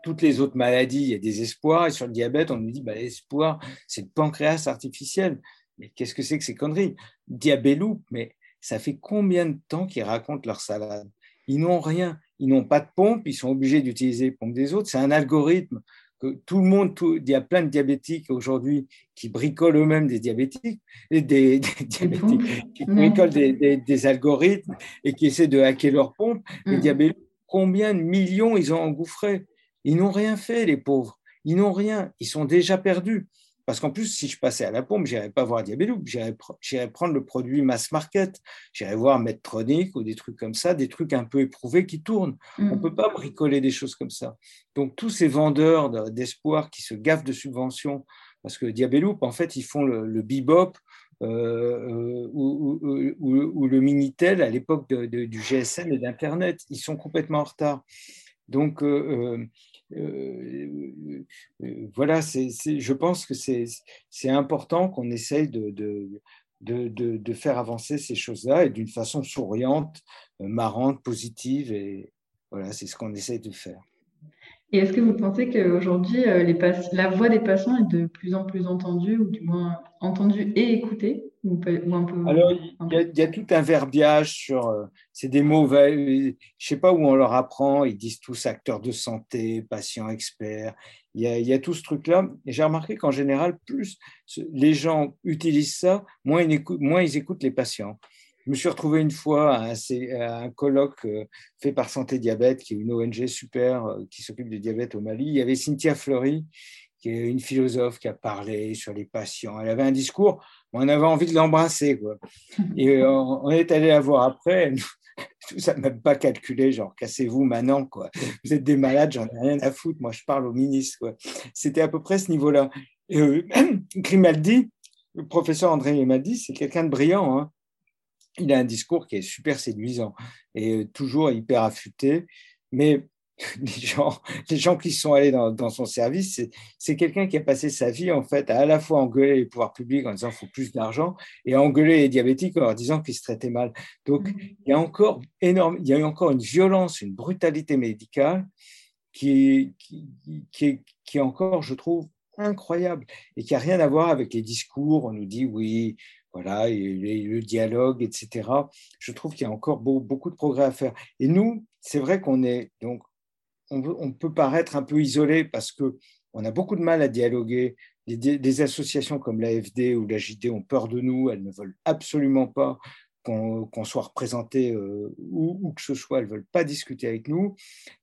toutes les autres maladies, il y a des espoirs. Et sur le diabète, on nous dit bah, l'espoir, c'est le pancréas artificiel. Mais qu'est-ce que c'est que ces conneries? Diabelou, mais ça fait combien de temps qu'ils racontent leur salade? Ils n'ont rien, ils n'ont pas de pompe, ils sont obligés d'utiliser les pompes des autres. C'est un algorithme que tout le monde, il y a plein de diabétiques aujourd'hui qui bricolent eux-mêmes des diabétiques, des, des, diabétiques, qui bricolent des, des, algorithmes et qui essaient de hacker leurs pompes. Les mm. diabétiques, combien de millions ils ont engouffré Ils n'ont rien fait, les pauvres. Ils n'ont rien. Ils sont déjà perdus. Parce qu'en plus, si je passais à la pompe, je n'irais pas voir Diabelou, j'irais prendre le produit mass market, j'irais voir Medtronic ou des trucs comme ça, des trucs un peu éprouvés qui tournent. On ne mm. peut pas bricoler des choses comme ça. Donc, tous ces vendeurs d'espoir qui se gaffent de subventions, parce que Diabelou, en fait, ils font le, bebop euh, euh, ou, le Minitel à l'époque du GSM et d'Internet. Ils sont complètement en retard. Donc, euh, euh, euh, voilà, c'est, je pense que c'est important qu'on essaye de, faire avancer ces choses-là et d'une façon souriante, euh, marrante, positive. Et voilà, c'est ce qu'on essaye de faire. Et est-ce que vous pensez qu'aujourd'hui, la voix des patients est de plus en plus entendue, ou du moins entendue et écoutée? Alors, il y, a, tout un verbiage sur. Euh, c'est des mots. Je ne sais pas où on leur apprend. Ils disent tous acteurs de santé, patients experts. Il y a, il y a tout ce truc-là. Et j'ai remarqué qu'en général, plus les gens utilisent ça, moins ils, écoutent, moins ils écoutent les patients. Je me suis retrouvé une fois à un, colloque euh, fait par Santé Diabète, qui est une ONG super euh, qui s'occupe du diabète au Mali. Il y avait Cynthia Fleury, qui est une philosophe qui a parlé sur les patients. Elle avait un discours on avait envie de l'embrasser. Et euh, on est allé la voir après. Tout ça [laughs] même pas calculé, genre cassez-vous maintenant, quoi. Vous êtes des malades, j'en ai rien à foutre. Moi, je parle au ministre. C'était à peu près ce niveau-là. Et euh, [clears throat] Grimaldi, le professeur André Grimaldi, c'est quelqu'un de brillant. Hein. Il a un discours qui est super séduisant et euh, toujours hyper affûté. Mais [laughs] les gens, les gens qui sont allés dans, son service, c'est quelqu'un qui a passé sa vie en fait à à la fois engueuler les pouvoirs publics en disant qu'il faut plus d'argent et à engueuler les diabétiques en leur disant qu'ils se traitaient mal. Donc mmh. il y a encore énorme, il y a encore une violence, une brutalité médicale qui, qui, qui, est, qui est encore, je trouve, incroyable et qui a rien à voir avec les discours. On nous dit oui, voilà, et le dialogue, etc. Je trouve qu'il y a encore beaucoup de progrès à faire. Et nous, c'est vrai qu'on est donc on, peut paraître un peu isolé parce qu'on a beaucoup de mal à dialoguer. Des, associations comme l'AFD ou la JD ont peur de nous, elles ne veulent absolument pas qu'on soit représenté euh, où, que ce soit, elles ne veulent pas discuter avec nous.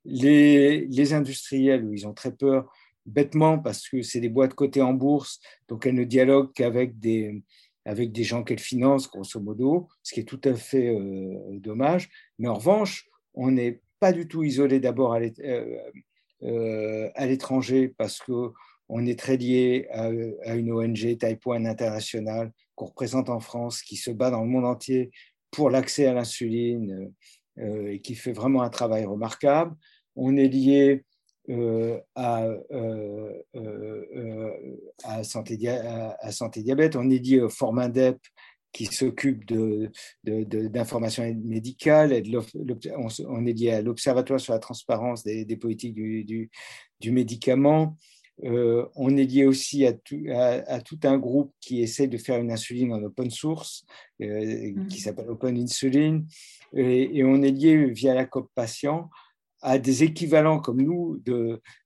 Les, industriels, ils ont très peur, bêtement, parce que c'est des boîtes cotées en bourse, donc elles ne dialoguent qu'avec des, avec des gens qu'elles financent, grosso modo, ce qui est tout à fait euh, dommage. Mais en revanche, on est pas du tout isolé d'abord à l'étranger parce qu'on est très lié à, une ONG Type 1 internationale qu'on représente en France, qui se bat dans le monde entier pour l'accès à l'insuline et qui fait vraiment un travail remarquable. On est lié à, à, santé, à, santé, Diabète, on est lié au Formindep qui s'occupe d'informations de, médicales, et on, est lié à l'Observatoire sur la transparence des, politiques du, du, médicament. Euh, on est lié aussi à tout, à, tout, un groupe qui essaie de faire une insuline en open source, euh, qui mmh. s'appelle Open Insulin, et, et, on est lié via la COP Patient à des équivalents comme nous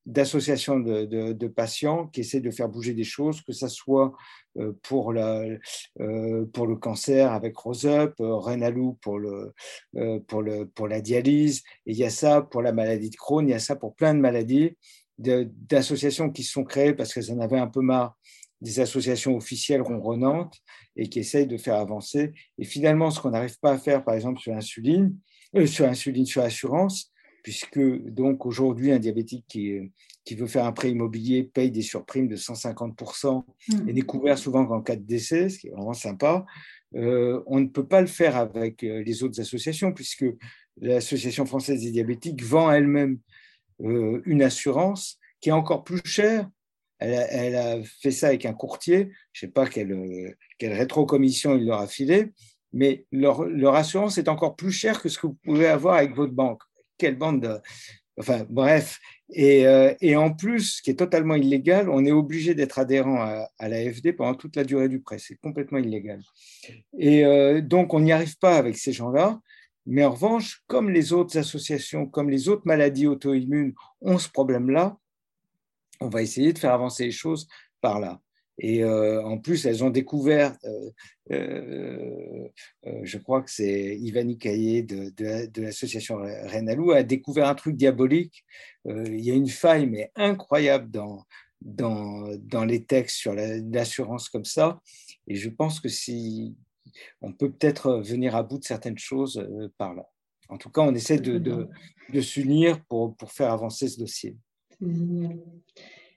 d'associations de, de, patients qui essaient de faire bouger des choses, que ce soit euh, pour, la, euh, pour le cancer avec Roseup, euh, Renalou pour, le, pour, le, pour la dialyse, il y a ça pour la maladie de Crohn, il y a ça pour plein de maladies, d'associations qui se sont créées parce qu'elles en avaient un peu marre des associations officielles ronronnantes et qui essayent de faire avancer. Et finalement, ce qu'on n'arrive pas à faire, par exemple, sur l'insuline, sur l'insuline, sur l'assurance, puisque donc aujourd'hui, un diabétique qui, qui, veut faire un prêt immobilier paye des surprimes de 150% mmh. et n'est couvert souvent qu'en cas de décès, ce qui est vraiment sympa. Euh, on ne peut pas le faire avec euh, les autres associations, puisque l'Association française des diabétiques vend elle-même euh, une assurance qui est encore plus chère. Elle a, fait ça avec un courtier, je ne sais pas quelle, quelle rétrocommission il leur a filé, mais leur, leur assurance est encore plus chère que ce que vous pouvez avoir avec votre banque quelle bande de... Enfin, bref. Et, euh, et, en plus, ce qui est totalement illégal, on est obligé d'être adhérent à, l'AFD pendant toute la durée du prêt. C'est complètement illégal. Et euh, donc, on n'y arrive pas avec ces gens-là. Mais en revanche, comme les autres associations, comme les autres maladies auto-immunes ont ce problème-là, on va essayer de faire avancer les choses par là. Et euh, en plus, elles ont découvert, euh, euh, je crois que c'est Ivan Caillé de, de, l'association Renalou, a découvert un truc diabolique. il y a une faille, mais incroyable dans, dans, dans les textes sur l'assurance comme ça. Et je pense que si on peut peut-être venir à bout de certaines choses par là. En tout cas, on essaie de, de, de s'unir pour, pour faire avancer ce dossier.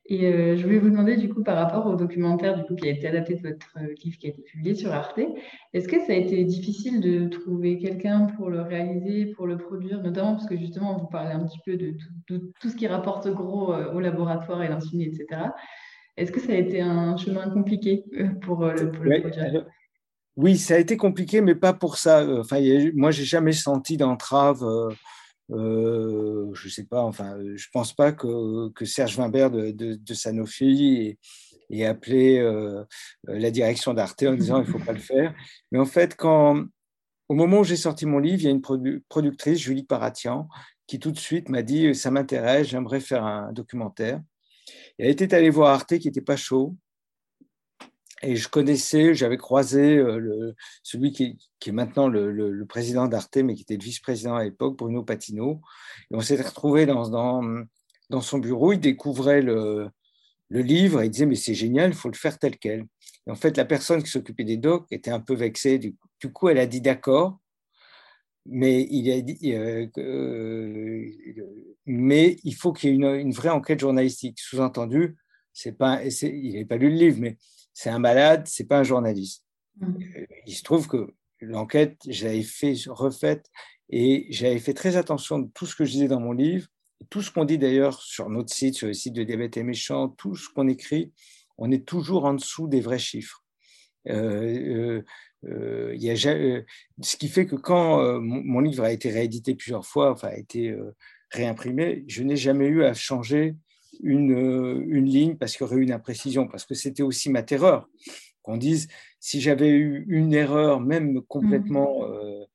Et euh, je voulais vous demander, du coup, par rapport au documentaire du coup, qui a été adapté de votre euh, livre qui a été publié sur Arte, est-ce que ça a été difficile de trouver quelqu'un pour le réaliser, pour le produire, notamment parce que justement, vous parlez un petit peu de tout, ce qui rapporte gros euh, au laboratoire et l'insuline, etc. Est-ce que ça a été un chemin compliqué pour, le, pour produire? Oui, ça a été compliqué, mais pas pour ça. Enfin, moi, j'ai jamais senti d'entrave. Euh, je sais pas, enfin, je pense pas que, Serge Wimbert de, de, Sanofi ait, appelé euh, la direction d'Arte en disant il faut pas le faire. Mais en fait, quand, au moment où j'ai sorti mon livre, il y a une productrice, Julie Paratian, qui tout de suite m'a dit ça m'intéresse, j'aimerais faire un documentaire. elle était allée voir Arte qui n'était pas chaud. Et je connaissais, j'avais croisé euh, celui qui, est maintenant le, président d'Arte, mais qui était le vice-président à l'époque, Bruno Patino. Et on s'était retrouvé dans, son bureau. Il découvrait le, livre et il disait Mais c'est génial, il faut le faire tel quel. Et en fait, la personne qui s'occupait des docs était un peu vexée. Du, coup, elle a dit D'accord. Mais il euh, euh, mais il faut qu'il y ait une, vraie enquête journalistique. Sous-entendu, il n'avait pas lu le livre, mais c'est un malade, c'est pas un journaliste. Mm. Euh, il se trouve que l'enquête, j'avais fait refaite et j'avais fait très attention de tout ce que je disais dans mon livre, tout ce qu'on dit d'ailleurs sur notre site, sur le site de Diabète et Méchant, tout ce qu'on écrit, on est toujours en dessous des vrais chiffres. Euh, euh, y a, ce qui fait que quand mon livre a été réédité plusieurs fois, enfin a été réimprimé, je n'ai jamais eu à changer une, euh, une ligne parce qu'il y aurait eu une imprécision, parce que c'était aussi ma terreur. Qu'on dise, si j'avais eu une erreur, même complètement mmh. euh,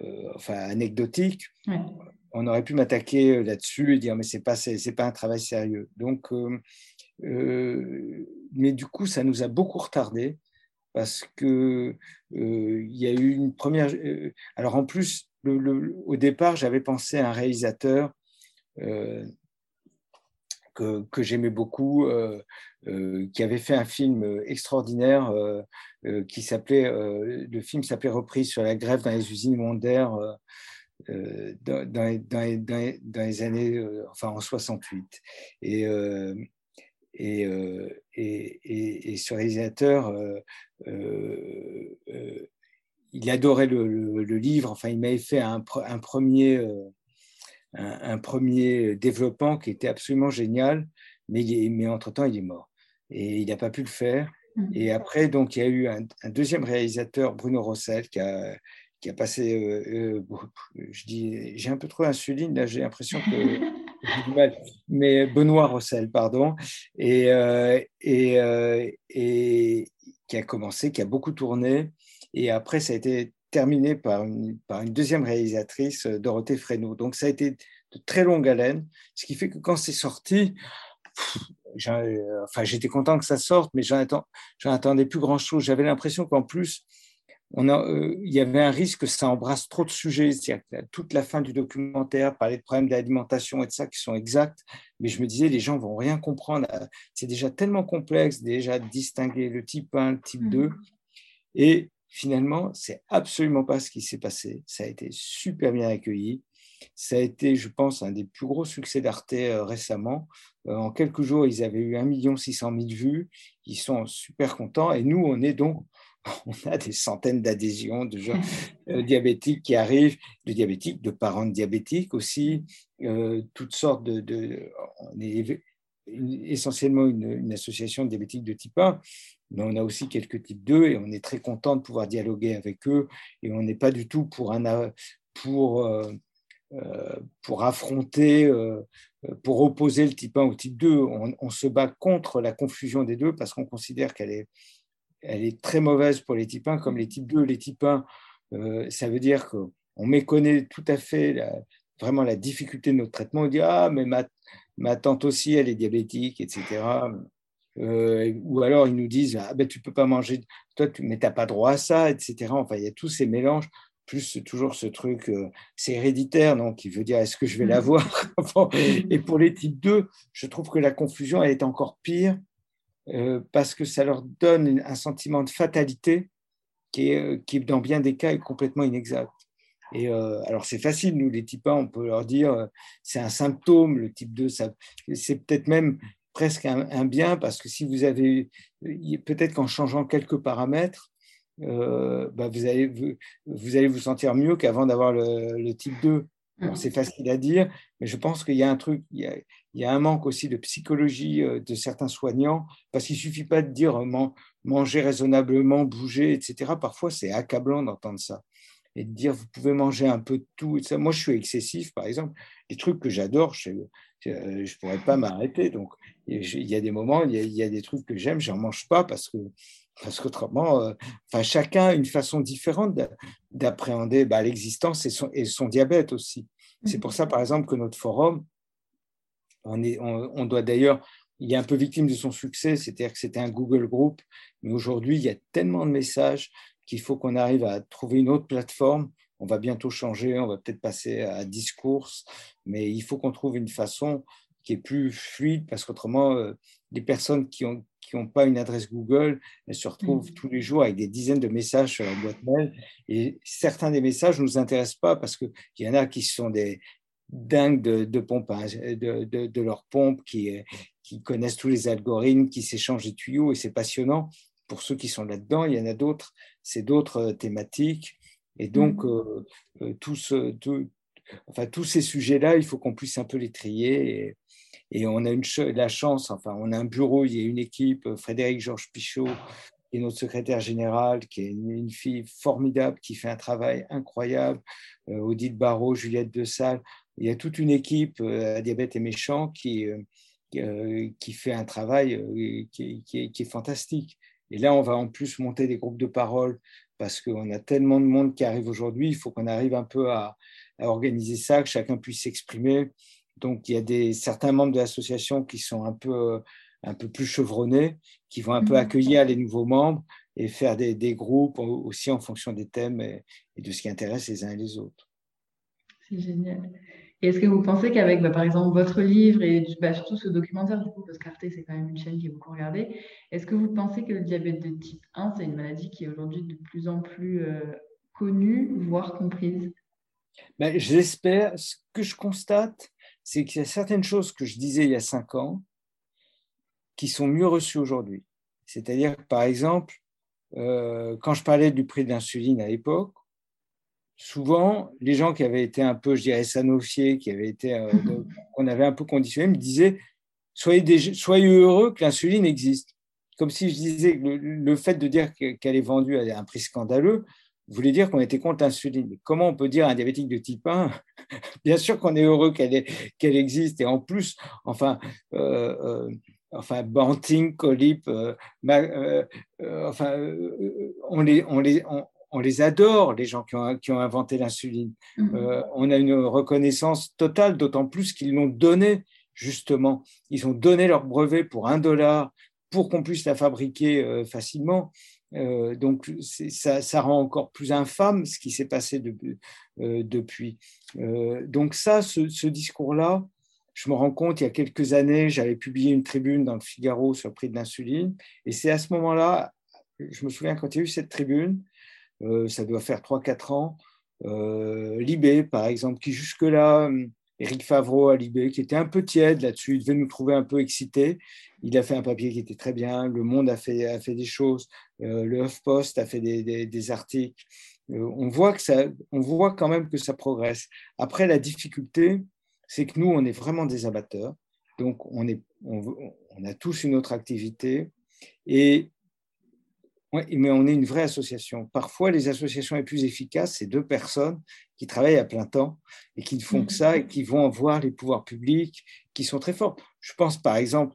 euh, enfin, anecdotique, on aurait pu m'attaquer là-dessus et dire, mais ce n'est pas, c'est, pas un travail sérieux. Donc, mais du coup, ça nous a beaucoup retardé parce que il y a eu une première. alors en plus, le, au départ, j'avais pensé à un réalisateur que, j'aimais beaucoup, euh, euh, qui avait fait un film extraordinaire euh, qui s'appelait, le film s'appelait Reprise sur la grève dans les usines Wonder. dans, les années, enfin en 68. Et, et, et, et, ce réalisateur, il adorait le, livre, enfin il m'avait fait un premier un, premier développement qui était absolument génial, mais, mais entre-temps, il est mort. Et il n'a pas pu le faire. Mmh. Et après, donc, il y a eu un, deuxième réalisateur, Bruno Rossel, qui a, qui a passé. Euh, euh, je dis, j'ai un peu trop d'insuline, là, j'ai l'impression que. [laughs] Mais Benoît Rossel, pardon. Et, euh, et, et qui a commencé, qui a beaucoup tourné. Et après, ça a été terminé par une, par une deuxième réalisatrice, euh, Dorothée Fresneau. Donc ça a été de très longue haleine, ce qui fait que quand c'est sorti, enfin, j'étais content que ça sorte, mais j'en attendais plus grand-chose. J'avais l'impression qu'en plus, on a, euh, il y avait un risque que ça embrasse trop de sujets. C'est-à-dire que toute la fin du documentaire parlait de problèmes d'alimentation et de ça qui sont exacts, mais je me disais, les gens vont rien comprendre. C'est déjà tellement complexe, déjà de distinguer le type 1, le type 2. Mmh. Et Finalement, c'est absolument pas ce qui s'est passé. Ça a été super bien accueilli. Ça a été, je pense, un des plus gros succès d'Arte euh, récemment. Euh, en quelques jours, ils avaient eu 1 600 000 vues. Ils sont super contents. Et nous, on est donc, [laughs] on a des centaines d'adhésions de gens [laughs] euh, diabétiques qui arrivent, de diabétiques, de parents diabétiques aussi, toutes sortes de. on est essentiellement une, une, association de diabétiques de type 1, mais on a aussi quelques types 2 et on est très content de pouvoir dialoguer avec eux et on n'est pas du tout pour, un, pour, euh, euh, pour affronter, euh, pour opposer le type 1 au type 2. On, se bat contre la confusion des deux parce qu'on considère qu'elle est, elle est très mauvaise pour les types 1 comme les types 2. Les types 1, ça veut dire qu'on méconnaît tout à fait vraiment la difficulté de notre traitement. On dit Ah, mais ma, ma tante aussi, elle est diabétique, etc. Euh, ou alors ils nous disent ah ben tu peux pas manger toi tu, mais t'as pas droit à ça etc enfin il y a tous ces mélanges plus toujours ce truc euh, c'est héréditaire donc qui veut dire est-ce que je vais l'avoir [laughs] et pour les types 2 je trouve que la confusion elle est encore pire euh, parce que ça leur donne un sentiment de fatalité qui est, qui dans bien des cas est complètement inexact. Et alors, c'est facile, nous, les types 1, on peut leur dire, c'est un symptôme, le type 2, c'est peut-être même presque un, bien parce que si vous avez, peut-être qu'en changeant quelques paramètres, euh, bah, vous, allez, vous, allez vous sentir mieux qu'avant d'avoir le, type 2. Mm. C'est facile à dire, mais je pense qu'il y a un truc, il y a, un manque aussi de psychologie euh, de certains soignants, parce qu'il ne suffit pas de dire manger raisonnablement, bouger, etc. Parfois, c'est accablant d'entendre ça. Et de dire, vous pouvez manger un peu de tout. Et ça. Moi, je suis excessif, par exemple. Les trucs que j'adore, je ne pourrais pas m'arrêter. Donc, il y a des moments, il y a, des trucs que j'aime, je n'en mange pas parce que parce qu'autrement, euh, enfin, chacun a une façon différente d'appréhender bah, l'existence et son, et son, diabète aussi. C'est pour ça, par exemple, que notre forum, on, est, on, doit d'ailleurs, il est un peu victime de son succès, c'est-à-dire que c'était un Google Group, mais aujourd'hui, il y a tellement de messages qu'il faut qu'on arrive à trouver une autre plateforme. On va bientôt changer, on va peut-être passer à discours, mais il faut qu'on trouve une façon qui est plus fluide parce qu'autrement, euh, les personnes qui n'ont qui ont pas une adresse Google, elles se retrouvent mmh. tous les jours avec des dizaines de messages sur la boîte mail. Et certains des messages ne nous intéressent pas parce qu'il y en a qui sont des dingues de, de pompage, de, de, de, leur pompe, qui, qui connaissent tous les algorithmes, qui s'échangent des tuyaux et c'est passionnant. Pour ceux qui sont là-dedans, il y en a d'autres, c'est d'autres euh, thématiques. Et donc, mmh. euh, tous, enfin, tous ces sujets-là, il faut qu'on puisse un peu les trier. Et, et on a une la chance, enfin, on a un bureau, il y a une équipe, euh, Frédéric Georges Pichot, qui est notre secrétaire général, qui est une, fille formidable, qui fait un travail incroyable, euh, Odile Barrault, Juliette De Salle. Il y a toute une équipe euh, à Diabète et Méchant qui, qui fait un travail qui, qui, est, fantastique. Et là, on va en plus monter des groupes de parole parce qu'on a tellement de monde qui arrive aujourd'hui, il faut qu'on arrive un peu à, à organiser ça, que chacun puisse s'exprimer. Donc, il y a des, certains membres de l'association qui sont un peu, un peu plus chevronnés, qui vont un peu mhm. accueillir les nouveaux membres et faire des, des groupes aussi en fonction des thèmes et, de ce qui intéresse les uns et les autres. C'est génial. Est-ce que vous pensez qu'avec, bah, par exemple, votre livre et bah, surtout ce documentaire, du coup, parce qu'Arte, c'est quand même une chaîne qui est beaucoup regardée, est-ce que vous pensez que le diabète de type 1, c'est une maladie qui est aujourd'hui de plus en plus euh, connue, voire comprise? Ben, J'espère. Ce que je constate, c'est qu'il y a certaines choses que je disais il y a cinq ans qui sont mieux reçues aujourd'hui. C'est-à-dire par exemple, euh, quand je parlais du prix de l'insuline à l'époque, souvent, les gens qui avaient été un peu, je dirais, sanofiés, qui avaient été, euh, qu'on avait un peu conditionné, me disaient soyez, soyez heureux que l'insuline existe. Comme si je disais que le, fait de dire qu'elle est vendue à un prix scandaleux voulait dire qu'on était contre l'insuline. Comment on peut dire à un diabétique de type 1 [laughs] Bien sûr qu'on est heureux qu'elle existe. Et en plus, enfin, euh, euh, enfin Banting, Colip, enfin, on les, on les, on les adore, les gens qui ont, qui ont inventé l'insuline. Mhm. Euh, on a une reconnaissance totale, d'autant plus qu'ils l'ont donné, justement. Ils ont donné leur brevet pour un dollar pour qu'on puisse la fabriquer euh, facilement. Euh, donc, ça, ça, rend encore plus infâme ce qui s'est passé depuis. donc, ça, ce, ce discours-là, je me rends compte, il y a quelques années, j'avais publié une tribune dans le Figaro sur le prix de l'insuline. Et c'est à ce moment-là, je me souviens quand il y a eu cette tribune, ça doit faire 3-4 ans. Euh, Libé, par exemple, qui jusque-là, Eric Favreau à Libé, qui était un peu tiède là-dessus, il devait nous trouver un peu excités. Il a fait un papier qui était très bien, Le Monde a fait, a fait des choses, euh, le HuffPost a fait des, des, articles. on, voit que ça, on voit quand même que ça progresse. Après, la difficulté, c'est que nous, on est vraiment des abatteurs. Donc, on, est, on a tous une autre activité. Et oui, mais on est une vraie association. Parfois, les associations les plus efficaces, c'est deux personnes qui travaillent à plein temps et qui ne font que ça et qui vont voir les pouvoirs publics qui sont très forts. Je pense par exemple,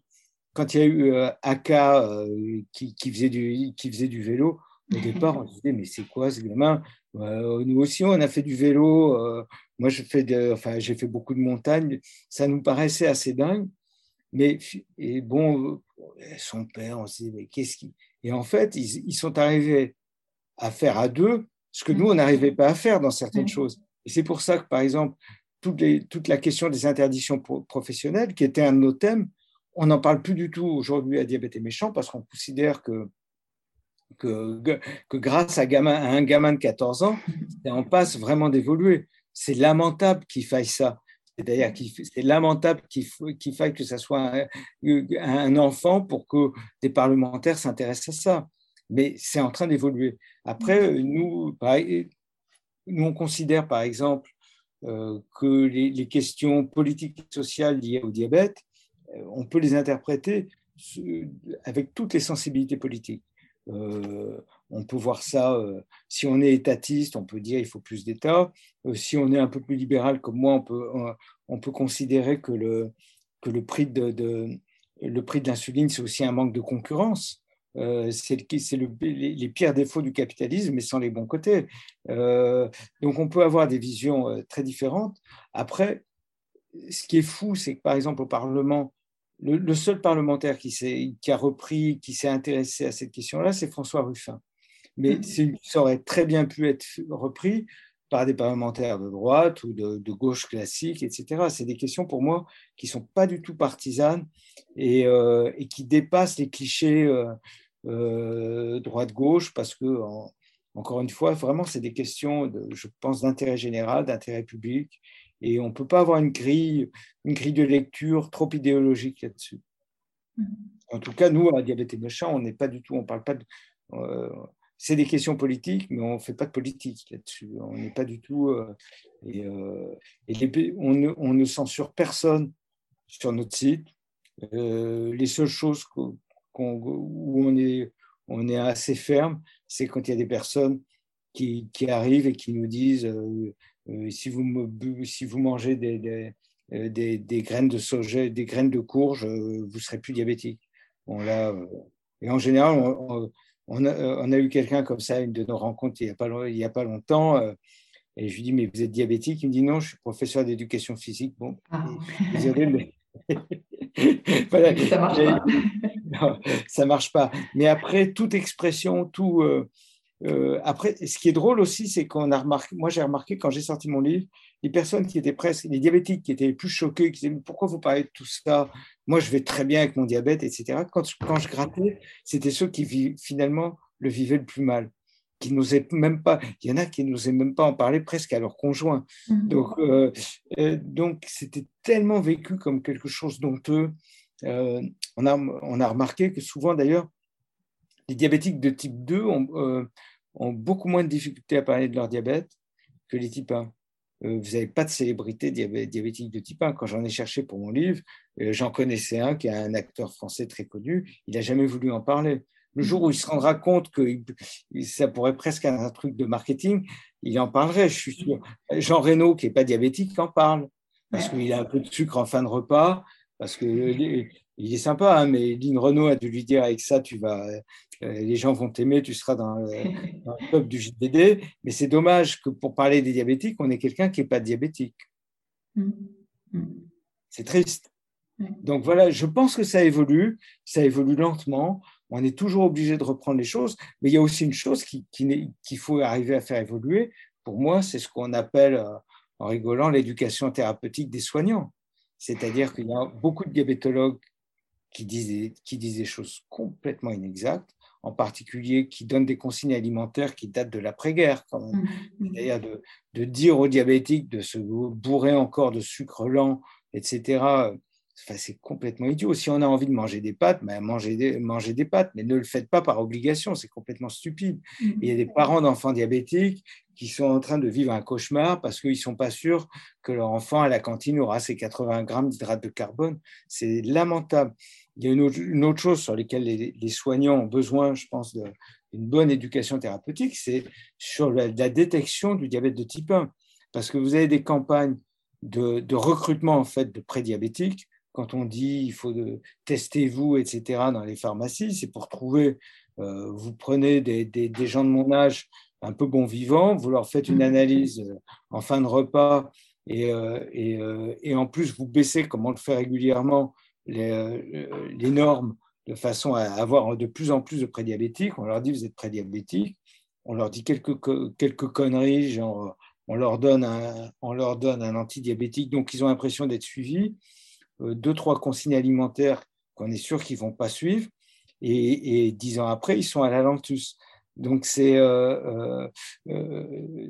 quand il y a eu euh, Aka euh, qui, faisait du, qui faisait du vélo, au départ, on disait, mais c'est quoi ce gamin? Euh, Nous aussi, on a fait du vélo. moi, j'ai fait, enfin, fait beaucoup de montagnes. Ça nous paraissait assez dingue. Mais et bon, son père, on se dit, mais qu'est-ce qui et en fait, ils, sont arrivés à faire à deux ce que nous, on n'arrivait pas à faire dans certaines choses. Et c'est pour ça que, par exemple, toute, toute, la question des interdictions professionnelles, qui était un de nos thèmes, on n'en parle plus du tout aujourd'hui à Diabète et Méchant parce qu'on considère que, que, que, grâce à, gamin, à un gamin de 14 ans, [laughs] on passe vraiment d'évoluer. C'est lamentable qu'il faille ça. C'est-à-dire que c'est lamentable qu'il faille que ce soit un, enfant pour que des parlementaires s'intéressent à ça. Mais c'est en train d'évoluer. Après, nous, nous, on considère par exemple euh, que les, questions politiques et sociales liées au diabète, euh, on peut les interpréter avec toutes les sensibilités politiques. Euh, on peut voir ça, euh, si on est étatiste, on peut dire il faut plus d'État. Euh, si on est un peu plus libéral comme moi, on peut, on peut considérer que le, que le prix de, le prix de l'insuline, c'est aussi un manque de concurrence. c'est le, les, les, pires défauts du capitalisme, mais sans les bons côtés. donc on peut avoir des visions très différentes. Après, ce qui est fou, c'est que par exemple au Parlement, le, seul parlementaire qui, qui, a repris, qui s'est intéressé à cette question-là, c'est François Ruffin. Mais mmh. ça aurait très bien pu être repris par des parlementaires de droite ou de, gauche classique, etc. C'est des questions pour moi qui ne sont pas du tout partisanes et, euh, qui dépassent les clichés euh, euh, droite-gauche parce que, encore une fois, vraiment, c'est des questions, de, je pense, d'intérêt général, d'intérêt public et on ne peut pas avoir une grille, une grille de lecture trop idéologique là-dessus. Mm-hmm. En tout cas, nous, à Diabète et Méchant, on n'est pas du tout, on parle pas de. Euh, c'est des questions politiques, mais on ne fait pas de politique là-dessus. On n'est pas du tout. Euh, et, euh, on, ne, censure personne sur notre site. les seules choses où on est, assez ferme, c'est quand il y a des personnes qui, arrivent et qui nous disent euh, si, vous mangez des, euh, graines de soja, des graines de courge, euh, vous serez plus diabétique. Bon, là, et en général, on, a, on a, eu quelqu'un comme ça, une de nos rencontres il n'y a, pas, il y a pas longtemps. Et je lui dis, mais vous êtes diabétique? Il me dit, non, je suis professeur d'éducation physique. Bon, ah. désolé, mais. [laughs] ça marche pas. [laughs] non, ça marche pas. Mais après, toute expression, tout, euh, après, ce qui est drôle aussi, c'est qu'on a remarqué, moi j'ai remarqué quand j'ai sorti mon livre, les personnes qui étaient presque, les diabétiques qui étaient les plus choqués, qui disaient pourquoi vous parlez de tout ça? Moi je vais très bien avec mon diabète, etc. Quand, quand je grattais, c'était ceux qui finalement le vivaient le plus mal. qui n'osaient même pas, il y en a qui n'osaient même pas en parler presque à leur conjoint. Donc, euh, euh, donc c'était tellement vécu comme quelque chose d'honteux. Euh, on, a, on a remarqué que souvent, d'ailleurs, les diabétiques de type 2 ont, ont, beaucoup moins de difficultés à parler de leur diabète que les type 1. Vous n'avez pas de célébrité diabétique de type 1. Quand j'en ai cherché pour mon livre, j'en connaissais un qui est un acteur français très connu, il n'a jamais voulu en parler. Le jour où il se rendra compte que ça pourrait presque être un truc de marketing, il en parlerait, je suis sûr. Jean Reno, qui n'est pas diabétique, en parle, parce qu'il a un peu de sucre en fin de repas, parce que il est sympa, hein, mais Lynn Renault a dû lui dire avec ça, tu vas, euh, les gens vont t'aimer, tu seras dans, [laughs] le top du JDD. Mais c'est dommage que pour parler des diabétiques, on ait quelqu'un qui n'est pas diabétique. Mm. Mm. C'est triste. Donc voilà, je pense que ça évolue, ça évolue lentement on est toujours obligé de reprendre les choses, mais il y a aussi une chose qu'il faut arriver à faire évoluer. Pour moi, c'est ce qu'on appelle, euh, en rigolant, l'éducation thérapeutique des soignants. C'est-à-dire qu'il y a beaucoup de diabétologues qui disent, qui disent des choses complètement inexactes, en particulier qui donnent des consignes alimentaires qui datent de l'après-guerre, quand même. Mmh, mmh. C'est-à-dire de, de, dire aux diabétiques de se bourrer encore de sucre lent, etc c'est complètement idiot. Si on a envie de manger des pâtes, ben mangez, des, des pâtes, mais ne le faites pas par obligation, c'est complètement stupide. Mm. il y a des parents d'enfants diabétiques qui sont en train de vivre un cauchemar parce qu'ils ne sont pas sûrs que leur enfant à la cantine aura ses 80 grammes d'hydrate de carbone. C'est lamentable. Il y a une autre, chose sur laquelle les, soignants ont besoin, je pense, d'une bonne éducation thérapeutique, c'est sur la, détection du diabète de type 1. Parce que vous avez des campagnes de, de recrutement en fait, de prédiabétiques quand on dit il faut de, testez-vous, etc., dans les pharmacies, c'est pour trouver, euh, vous prenez des, des, gens de mon âge un peu bon vivants, vous leur faites une analyse euh, en fin de repas et, euh, et, et en plus vous baissez, comme on le fait régulièrement, les, les, normes de façon à avoir de plus en plus de prédiabétiques. On leur dit vous êtes prédiabétique, on leur dit quelques, quelques conneries, genre on leur donne un, on leur donne un antidiabétique, donc ils ont l'impression d'être suivis. Euh, deux, trois consignes alimentaires qu'on est sûr qu'ils ne vont pas suivre. Et, dix ans après, ils sont à la lentus. Donc, c'est, euh, euh,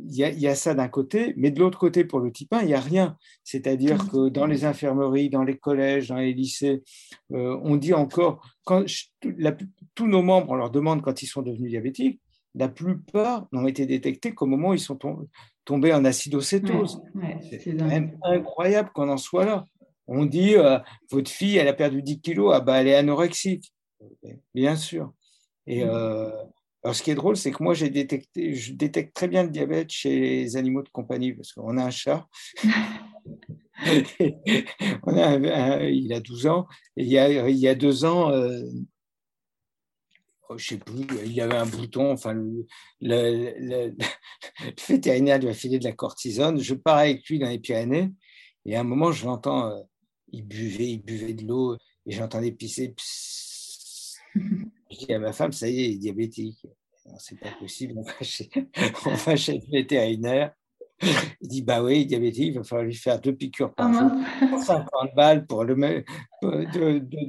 il y, a ça d'un côté, mais de l'autre côté, pour le type 1, il n'y a rien. C'est-à-dire que dans les infirmeries, dans les collèges, dans les lycées, on dit encore, quand tous nos membres, on leur demande quand ils sont devenus diabétiques, la plupart n'ont été détectés qu'au moment où ils sont tombés en acidocétose. c'est même incroyable qu'on en soit là. On dit, euh, votre fille, elle a perdu 10 kilos, ah bah, elle est anorexique. Bien sûr. Et mm. euh, alors, ce qui est drôle, c'est que moi, j'ai détecté, je détecte très bien le diabète chez les animaux de compagnie, parce qu'on a un chat. [laughs] On a il a 12 ans. Et il, y a, il y a deux ans, euh, oh, je sais plus, il y avait un bouton, enfin, le, le, vétérinaire lui a filé de la cortisone. Je pars avec lui dans les Pyrénées, et à un moment, je l'entends il buvait, il buvait de l'eau et j'entendais pisser. Je dis à ma femme, ça y est, il est diabétique. C'est pas possible, [laughs] on va, chez, le vétérinaire. Il dit Bah oui, diabétique, il va falloir lui faire deux piqûres par ah jour, 50 balles pour le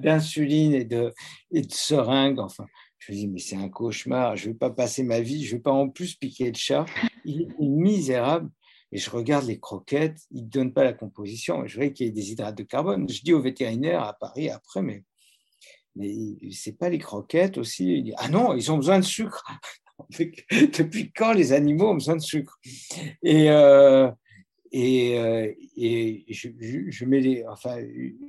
d'insuline et de, et de seringue. Enfin, je me dis Mais c'est un cauchemar, je ne vais pas passer ma vie, je ne vais pas en plus piquer le chat. Il est misérable et je regarde les croquettes, ils ne donnent pas la composition. Je vois qu'il y a des hydrates de carbone. Je dis au vétérinaire à Paris après, mais, mais ce n'est pas les croquettes aussi? Ah non, ils ont besoin de sucre. [laughs] Depuis quand les animaux ont besoin de sucre Et, euh, euh, je, mets les, enfin,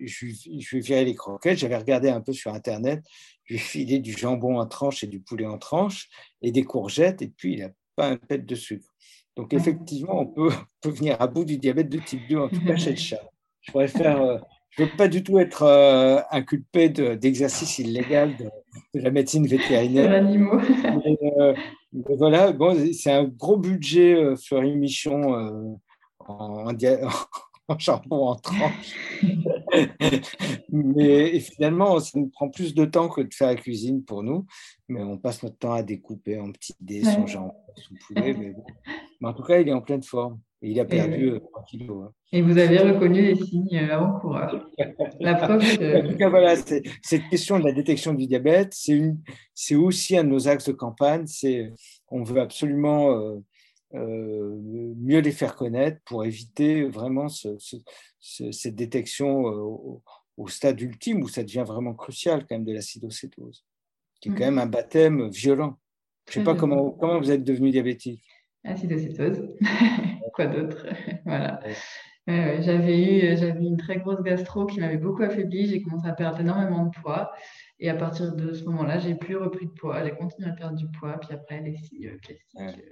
je, je les croquettes. J'avais regardé un peu sur Internet. Je lui ai filé du jambon en tranche et du poulet en tranche et des courgettes. Et puis, il n'a pas un pet de sucre. Donc effectivement, [laughs] on peut, venir à bout du diabète de type 2, en tout cas chez le [laughs] chat. Je faire, euh, je veux pas du tout être euh, inculpé d'exercice illégal de, la médecine vétérinaire. [laughs] Euh, voilà, bon, c'est un gros budget Fleury Michon en, en charbon en tranche. mais finalement, ça nous prend plus de temps que de faire la cuisine pour nous. Mais on passe notre temps à découper en petits dés son jambon, son poulet. Mais Mais en tout cas, il est en pleine forme. Et il a perdu 3 kilos. Hein. Et vous avez reconnu les signes avant-coureurs. La preuve [laughs] En tout cas, voilà, cette question de la détection du diabète, c'est aussi un de nos axes de campagne. On veut absolument euh, euh, mieux les faire connaître pour éviter vraiment cette détection euh, au, stade ultime où ça devient vraiment crucial quand même de l'acidocétose, qui est quand mm. même un baptême violent. Je ne sais pas comment, comment vous êtes devenu diabétique. Acidocétose. [laughs] Quoi d'autre? [laughs] Voilà. j'avais eu, j'avais une très grosse gastro qui m'avait beaucoup affaibli. J'ai commencé à perdre énormément de poids. Et à partir de ce moment-là, j'ai plus repris de poids. J'ai continué à perdre du poids. Puis après, les signes classiques.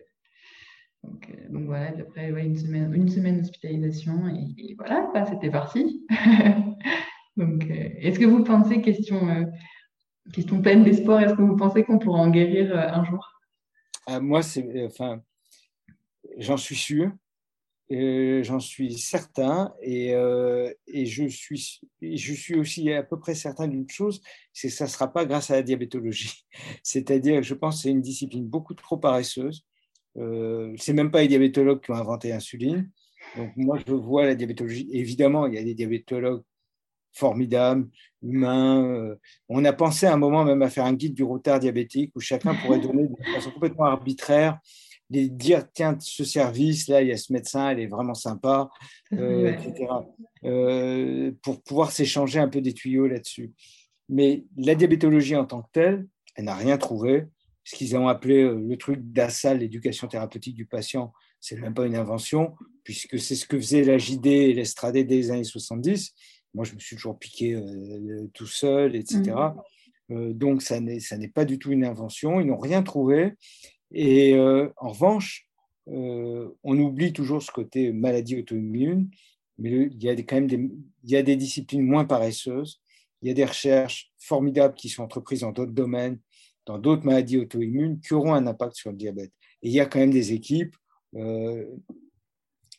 Donc, euh, donc, voilà, et après une semaine, une semaine d'hospitalisation et, voilà, c'était parti. [laughs] donc, euh, est-ce que vous pensez, question, euh, question pleine d'espoir, est-ce que vous pensez qu'on pourra en guérir un jour? Moi, c'est, enfin, j'en suis sûr, j'en suis certain, et, et, je, suis, aussi à peu près certain d'une chose, c'est que ça ne sera pas grâce à la diabétologie. [laughs] C'est-à-dire, je pense que c'est une discipline beaucoup trop paresseuse euh, c'est même pas les diabétologues qui ont inventé l'insuline. Donc moi, je vois la diabétologie. Évidemment, il y a des diabétologues formidables, humains. Euh, on a pensé à un moment même à faire un guide du retard diabétique où chacun pourrait donner de façon complètement arbitraire, les dire tiens, ce service, là, il y a ce médecin, elle est vraiment sympa, [laughs] euh, etc. pour pouvoir s'échanger un peu des tuyaux là-dessus. Mais la diabétologie en tant que telle, elle n'a rien trouvé ce qu'ils ont appelé euh, le truc d'ASAL, l'éducation thérapeutique du patient, c'est même pas une invention, puisque c'est ce que faisait la JD et l'Estradé des années 70. Moi, je me suis toujours piqué euh, tout seul, etc. Mmh. Euh, donc, ça n'est pas du tout une invention. Ils n'ont rien trouvé. Et en revanche, on oublie toujours ce côté maladie auto-immune, mais il y a quand même des, il y a des disciplines moins paresseuses. Il y a des recherches formidables qui sont entreprises dans d'autres domaines dans d'autres maladies auto-immunes qui auront un impact sur le diabète. Et il y a quand même des équipes. Euh,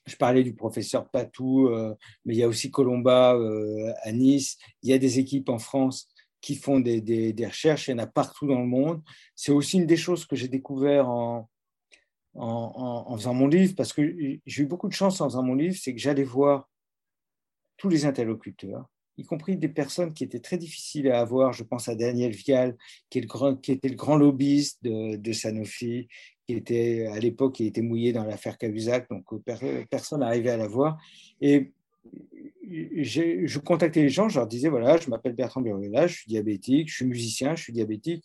je parlais du professeur Patou, euh, mais il y a aussi Colomba euh, à Nice. Il y a des équipes en France qui font des, recherches. Il y en a partout dans le monde. C'est aussi une des choses que j'ai découvert en, en, faisant mon livre, parce que j'ai eu beaucoup de chance en faisant mon livre, c'est que j'allais voir tous les interlocuteurs y compris des personnes qui étaient très difficiles à avoir. Je pense à Daniel Vial, qui était le grand lobbyiste de, Sanofi, qui était à l'époque qui était mouillé dans l'affaire Cahuzac, donc euh, personne n'arrivait à la voir. Et je contactais les gens, je leur disais voilà, je m'appelle Bertrand Birola, je suis diabétique, je suis musicien, je suis diabétique,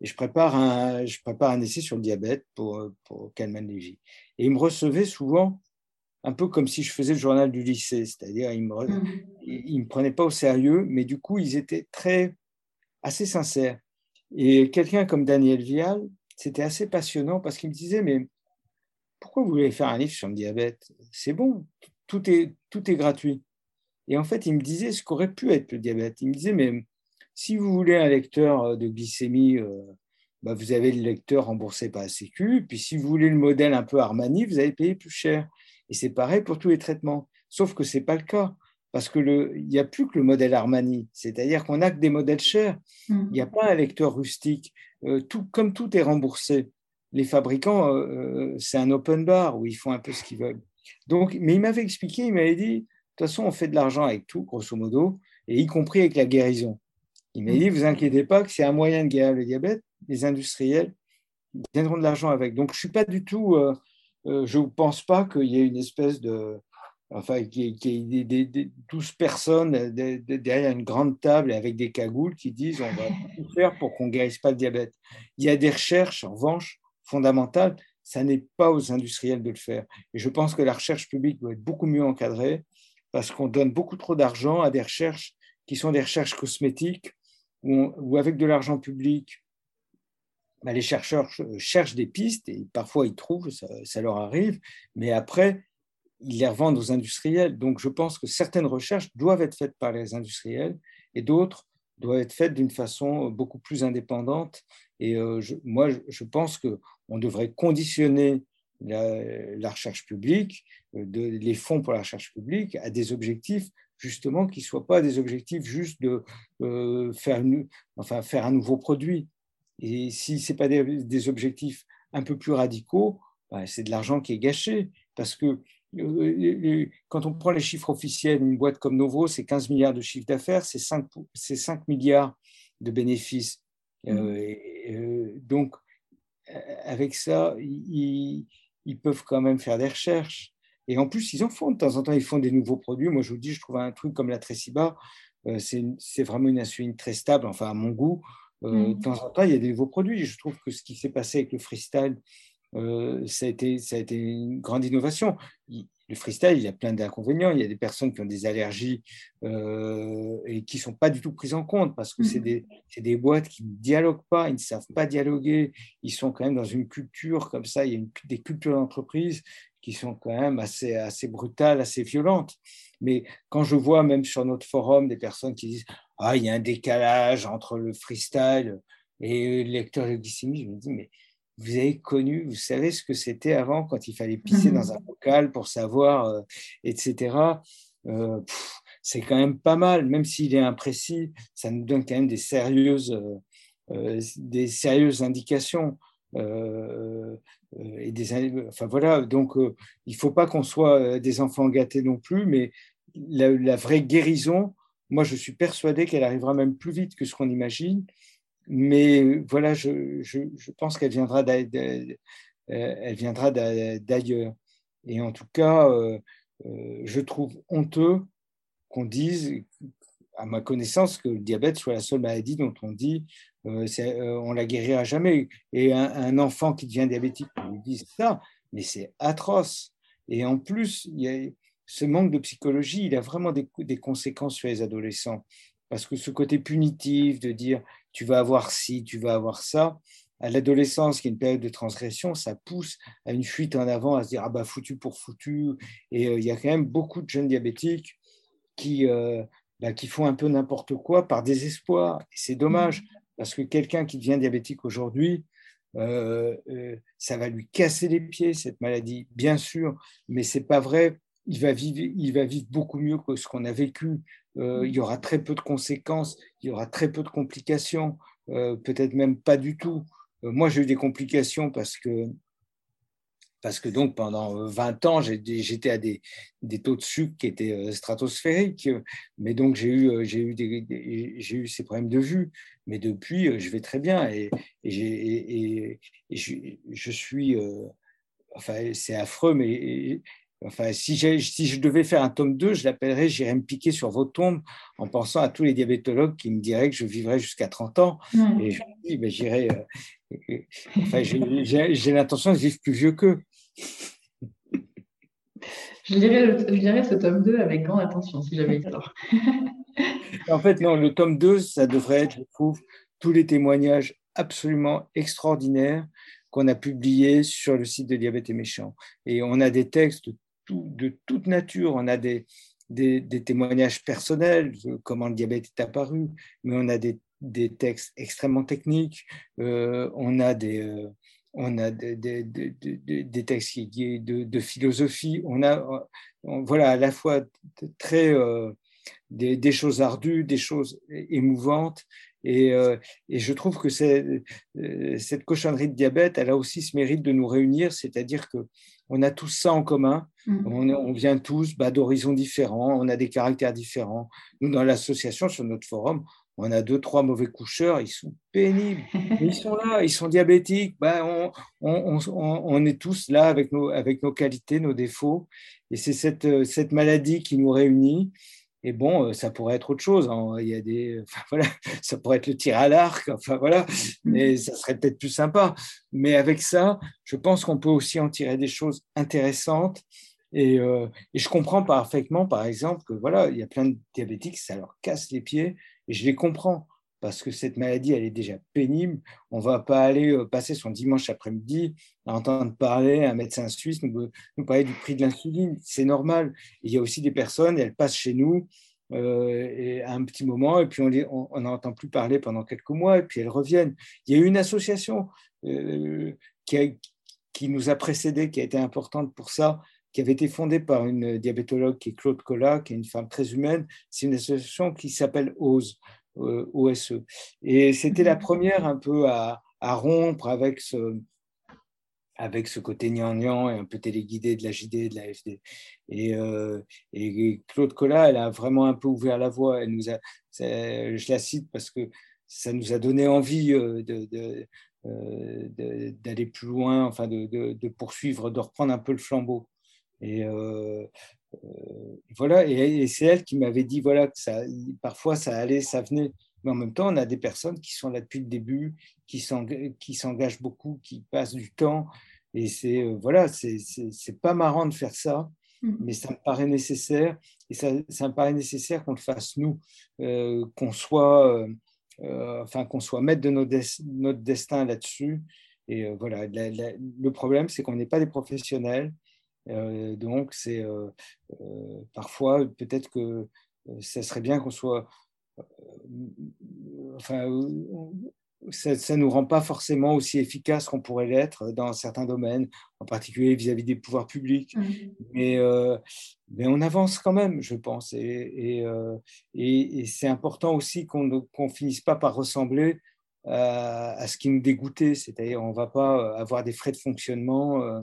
et je prépare un, je prépare un essai sur le diabète pour, pour Kalman Lévy. Et ils me recevaient souvent un peu comme si je faisais le journal du lycée, c'est-à-dire ils ne me, mmh. me prenaient pas au sérieux, mais du coup, ils étaient très, assez sincères. Et quelqu'un comme Daniel Vial, c'était assez passionnant parce qu'il me disait, mais pourquoi vous voulez faire un livre sur le diabète? C'est bon, tout est, tout est gratuit. Et en fait, il me disait ce qu'aurait pu être le diabète. Il me disait, mais si vous voulez un lecteur de glycémie, euh, bah, vous avez le lecteur remboursé par la Sécu. Puis si vous voulez le modèle un peu Armani, vous allez payer plus cher. Et c'est pareil pour tous les traitements. Sauf que ce n'est pas le cas. Parce qu'il n'y a plus que le modèle Armani. C'est-à-dire qu'on n'a que des modèles chers. Il n'y a pas un lecteur rustique. Euh, comme tout est remboursé, les fabricants, euh, euh, c'est un open bar où ils font un peu ce qu'ils veulent. Donc, mais il m'avait expliqué, il m'avait dit, toute façon, on fait de l'argent avec tout, grosso modo, et y compris avec la guérison. Il m'a dit, mmh. vous inquiétez pas que c'est un moyen de guérir le diabète. Les industriels gagneront de l'argent avec. Donc, je ne suis pas du tout euh, je ne pense pas qu'il y ait une espèce de. Enfin, qu'il y ait des, 12 personnes derrière une grande table avec des cagoules qui disent on va [laughs] tout faire pour qu'on ne guérisse pas le diabète. Il y a des recherches, en revanche, fondamentales. Ça n'est pas aux industriels de le faire. Et je pense que la recherche publique doit être beaucoup mieux encadrée parce qu'on donne beaucoup trop d'argent à des recherches qui sont des recherches cosmétiques ou avec de l'argent public, bah, les chercheurs cherchent des pistes et parfois ils trouvent, ça, leur arrive, mais après, ils les revendent aux industriels. Donc je pense que certaines recherches doivent être faites par les industriels et d'autres doivent être faites d'une façon beaucoup plus indépendante. Et euh, moi, je pense qu'on devrait conditionner la, recherche publique, euh, les fonds pour la recherche publique, à des objectifs justement qui ne soient pas des objectifs juste de euh, faire, enfin, faire un nouveau produit, et si ce n'est pas des, objectifs un peu plus radicaux, bah, c'est de l'argent qui est gâché. Parce que quand on prend les chiffres officiels, une boîte comme Novo, c'est 15 milliards de chiffre d'affaires, c'est 5, 5 milliards de bénéfices. Mmh. donc, avec ça, ils, ils, peuvent quand même faire des recherches. Et en plus, ils en font de temps en temps, ils font des nouveaux produits. Moi, je vous dis, je trouve un truc comme la Tresiba, euh, c'est vraiment une insuline très stable, enfin à mon goût. Euh, mm. De temps en temps, il y a des nouveaux produits. Je trouve que ce qui s'est passé avec le freestyle, euh, ça, a été, ça a été une grande innovation. Le freestyle, il y a plein d'inconvénients. Il y a des personnes qui ont des allergies et qui ne sont pas du tout prises en compte parce que c'est mm. des, des, boîtes qui ne dialoguent pas, ils ne savent pas dialoguer. Ils sont quand même dans une culture comme ça. Il y a des cultures d'entreprise qui sont quand même assez, assez brutales, assez violentes. Mais quand je vois même sur notre forum des personnes qui disent Ah, il y a un décalage entre le freestyle et le lecteur de glycémie, je me dis Mais vous avez connu, vous savez ce que c'était avant quand il fallait pisser dans un bocal pour savoir, euh, etc. Euh, c'est quand même pas mal, même s'il est imprécis, ça nous donne quand même des sérieuses, euh, des sérieuses indications. et des, enfin voilà, donc il ne faut pas qu'on soit des enfants gâtés non plus, mais la, vraie guérison, moi, je suis persuadé qu'elle arrivera même plus vite que ce qu'on imagine. Mais voilà, je, pense qu'elle viendra d'ailleurs. Et en tout cas, euh, euh, je trouve honteux qu'on dise, à ma connaissance, que le diabète soit la seule maladie dont on dit euh, on la guérira jamais. Et un, enfant qui devient diabétique, on lui dit ça, mais c'est atroce. Et en plus, il y a, ce manque de psychologie, il a vraiment des, conséquences sur les adolescents. Parce que ce côté punitif de dire tu vas avoir ci, tu vas avoir ça, à l'adolescence, qui est une période de transgression, ça pousse à une fuite en avant, à se dire ah bah foutu pour foutu. Et euh, il y a quand même beaucoup de jeunes diabétiques qui, euh, bah, qui font un peu n'importe quoi par désespoir. Et c'est dommage, parce que quelqu'un qui devient diabétique aujourd'hui, euh, ça va lui casser les pieds, cette maladie, bien sûr, mais c'est pas vrai il va vivre, il va vivre beaucoup mieux que ce qu'on a vécu. Euh, il y aura très peu de conséquences, il y aura très peu de complications, euh, peut-être même pas du tout. Euh, moi, j'ai eu des complications parce que, parce que donc pendant 20 ans, j'étais à des, des, taux de sucre qui étaient stratosphériques, mais donc j'ai eu, j'ai eu, des, eu ces problèmes de vue. Mais depuis, je vais très bien et, et, et je, je, suis, enfin, c'est affreux, mais Enfin, si, si, je devais faire un tome 2, je l'appellerais J'irais me piquer sur vos tombes en pensant à tous les diabétologues qui me diraient que je vivrais jusqu'à 30 ans. Et je me dis, ben, j'irai. Euh, enfin, j'ai l'intention de vivre plus vieux qu'eux. Je lirais, ce tome 2 avec grande attention si j'avais tort. [laughs] en fait, non, le tome 2, ça devrait être, je trouve, tous les témoignages absolument extraordinaires qu'on a publiés sur le site de Diabète et Méchant. Et on a des textes de toute nature. On a des, des, témoignages personnels, comment le diabète est apparu, mais on a des, des textes extrêmement techniques, euh, on a des... Euh, on a des, des, des, textes de, de, philosophie, on a voilà, à la fois très, euh, des, choses ardues, des choses émouvantes, et, et je trouve que cette cochonnerie de diabète, elle a aussi ce mérite de nous réunir, c'est-à-dire que on a tous ça en commun. Mm. On, vient tous bah, d'horizons différents, on a des caractères différents. Nous, dans l'association, sur notre forum, on a deux, trois mauvais coucheurs, ils sont pénibles. [laughs] ils sont là, ils sont diabétiques. Bah, on, on, est tous là avec nos, avec nos qualités, nos défauts. Et c'est cette, cette maladie qui nous réunit. Et bon, euh, ça pourrait être autre chose. Hein. Il y a des, [laughs] voilà, ça pourrait être le tir à l'arc. Enfin voilà, mm. mais ça serait peut-être plus sympa. Mais avec ça, je pense qu'on peut aussi en tirer des choses intéressantes. Et, euh, et, je comprends parfaitement, par exemple, que voilà, il y a plein de diabétiques, ça leur casse les pieds, et je les comprends parce que cette maladie, elle est déjà pénible. On ne va pas aller euh, passer son dimanche après-midi à entendre parler un médecin suisse nous, parler du prix de l'insuline. C'est normal. il y a aussi des personnes, elles passent chez nous euh, à un petit moment, et puis on n'entend plus parler pendant quelques mois, et puis elles reviennent. Il y a une association euh, qui, qui nous a précédés, qui a été importante pour ça, qui avait été fondée par une diabétologue qui est Claude Collat, qui est une femme très humaine. C'est une association qui s'appelle OSE. OSE. Et c'était la première un peu à, rompre avec ce, avec ce côté gnangnan et un peu téléguidé de la JD, de la FD. Et, et Claude Collat, elle a vraiment un peu ouvert la voie. Elle nous a, je la cite parce que ça nous a donné envie de, d'aller plus loin, enfin de, poursuivre, de reprendre un peu le flambeau. Et voilà, et, c'est elle qui m'avait dit voilà que ça, parfois ça allait, ça venait. Mais en même temps, on a des personnes qui sont là depuis le début, qui s'engagent beaucoup, qui passent du temps. Et c'est voilà, c'est pas marrant de faire ça, mmh. mais ça me paraît nécessaire. Et ça, ça me paraît nécessaire qu'on le fasse nous, qu'on soit euh, enfin qu'on soit maître de notre, destin là-dessus. Et euh, voilà, le problème, c'est qu'on n'est pas des professionnels. Euh, donc, c'est parfois peut-être que ça serait bien qu'on soit. Enfin, ça ne nous rend pas forcément aussi efficace qu'on pourrait l'être dans certains domaines, en particulier vis-à-vis des pouvoirs publics. Mmh. Mais, euh, mais on avance quand même, je pense. Et, euh, et, et, c'est important aussi qu'on ne finisse pas par ressembler à, ce qui nous dégoûtait. C'est-à-dire, on ne va pas avoir des frais de fonctionnement euh,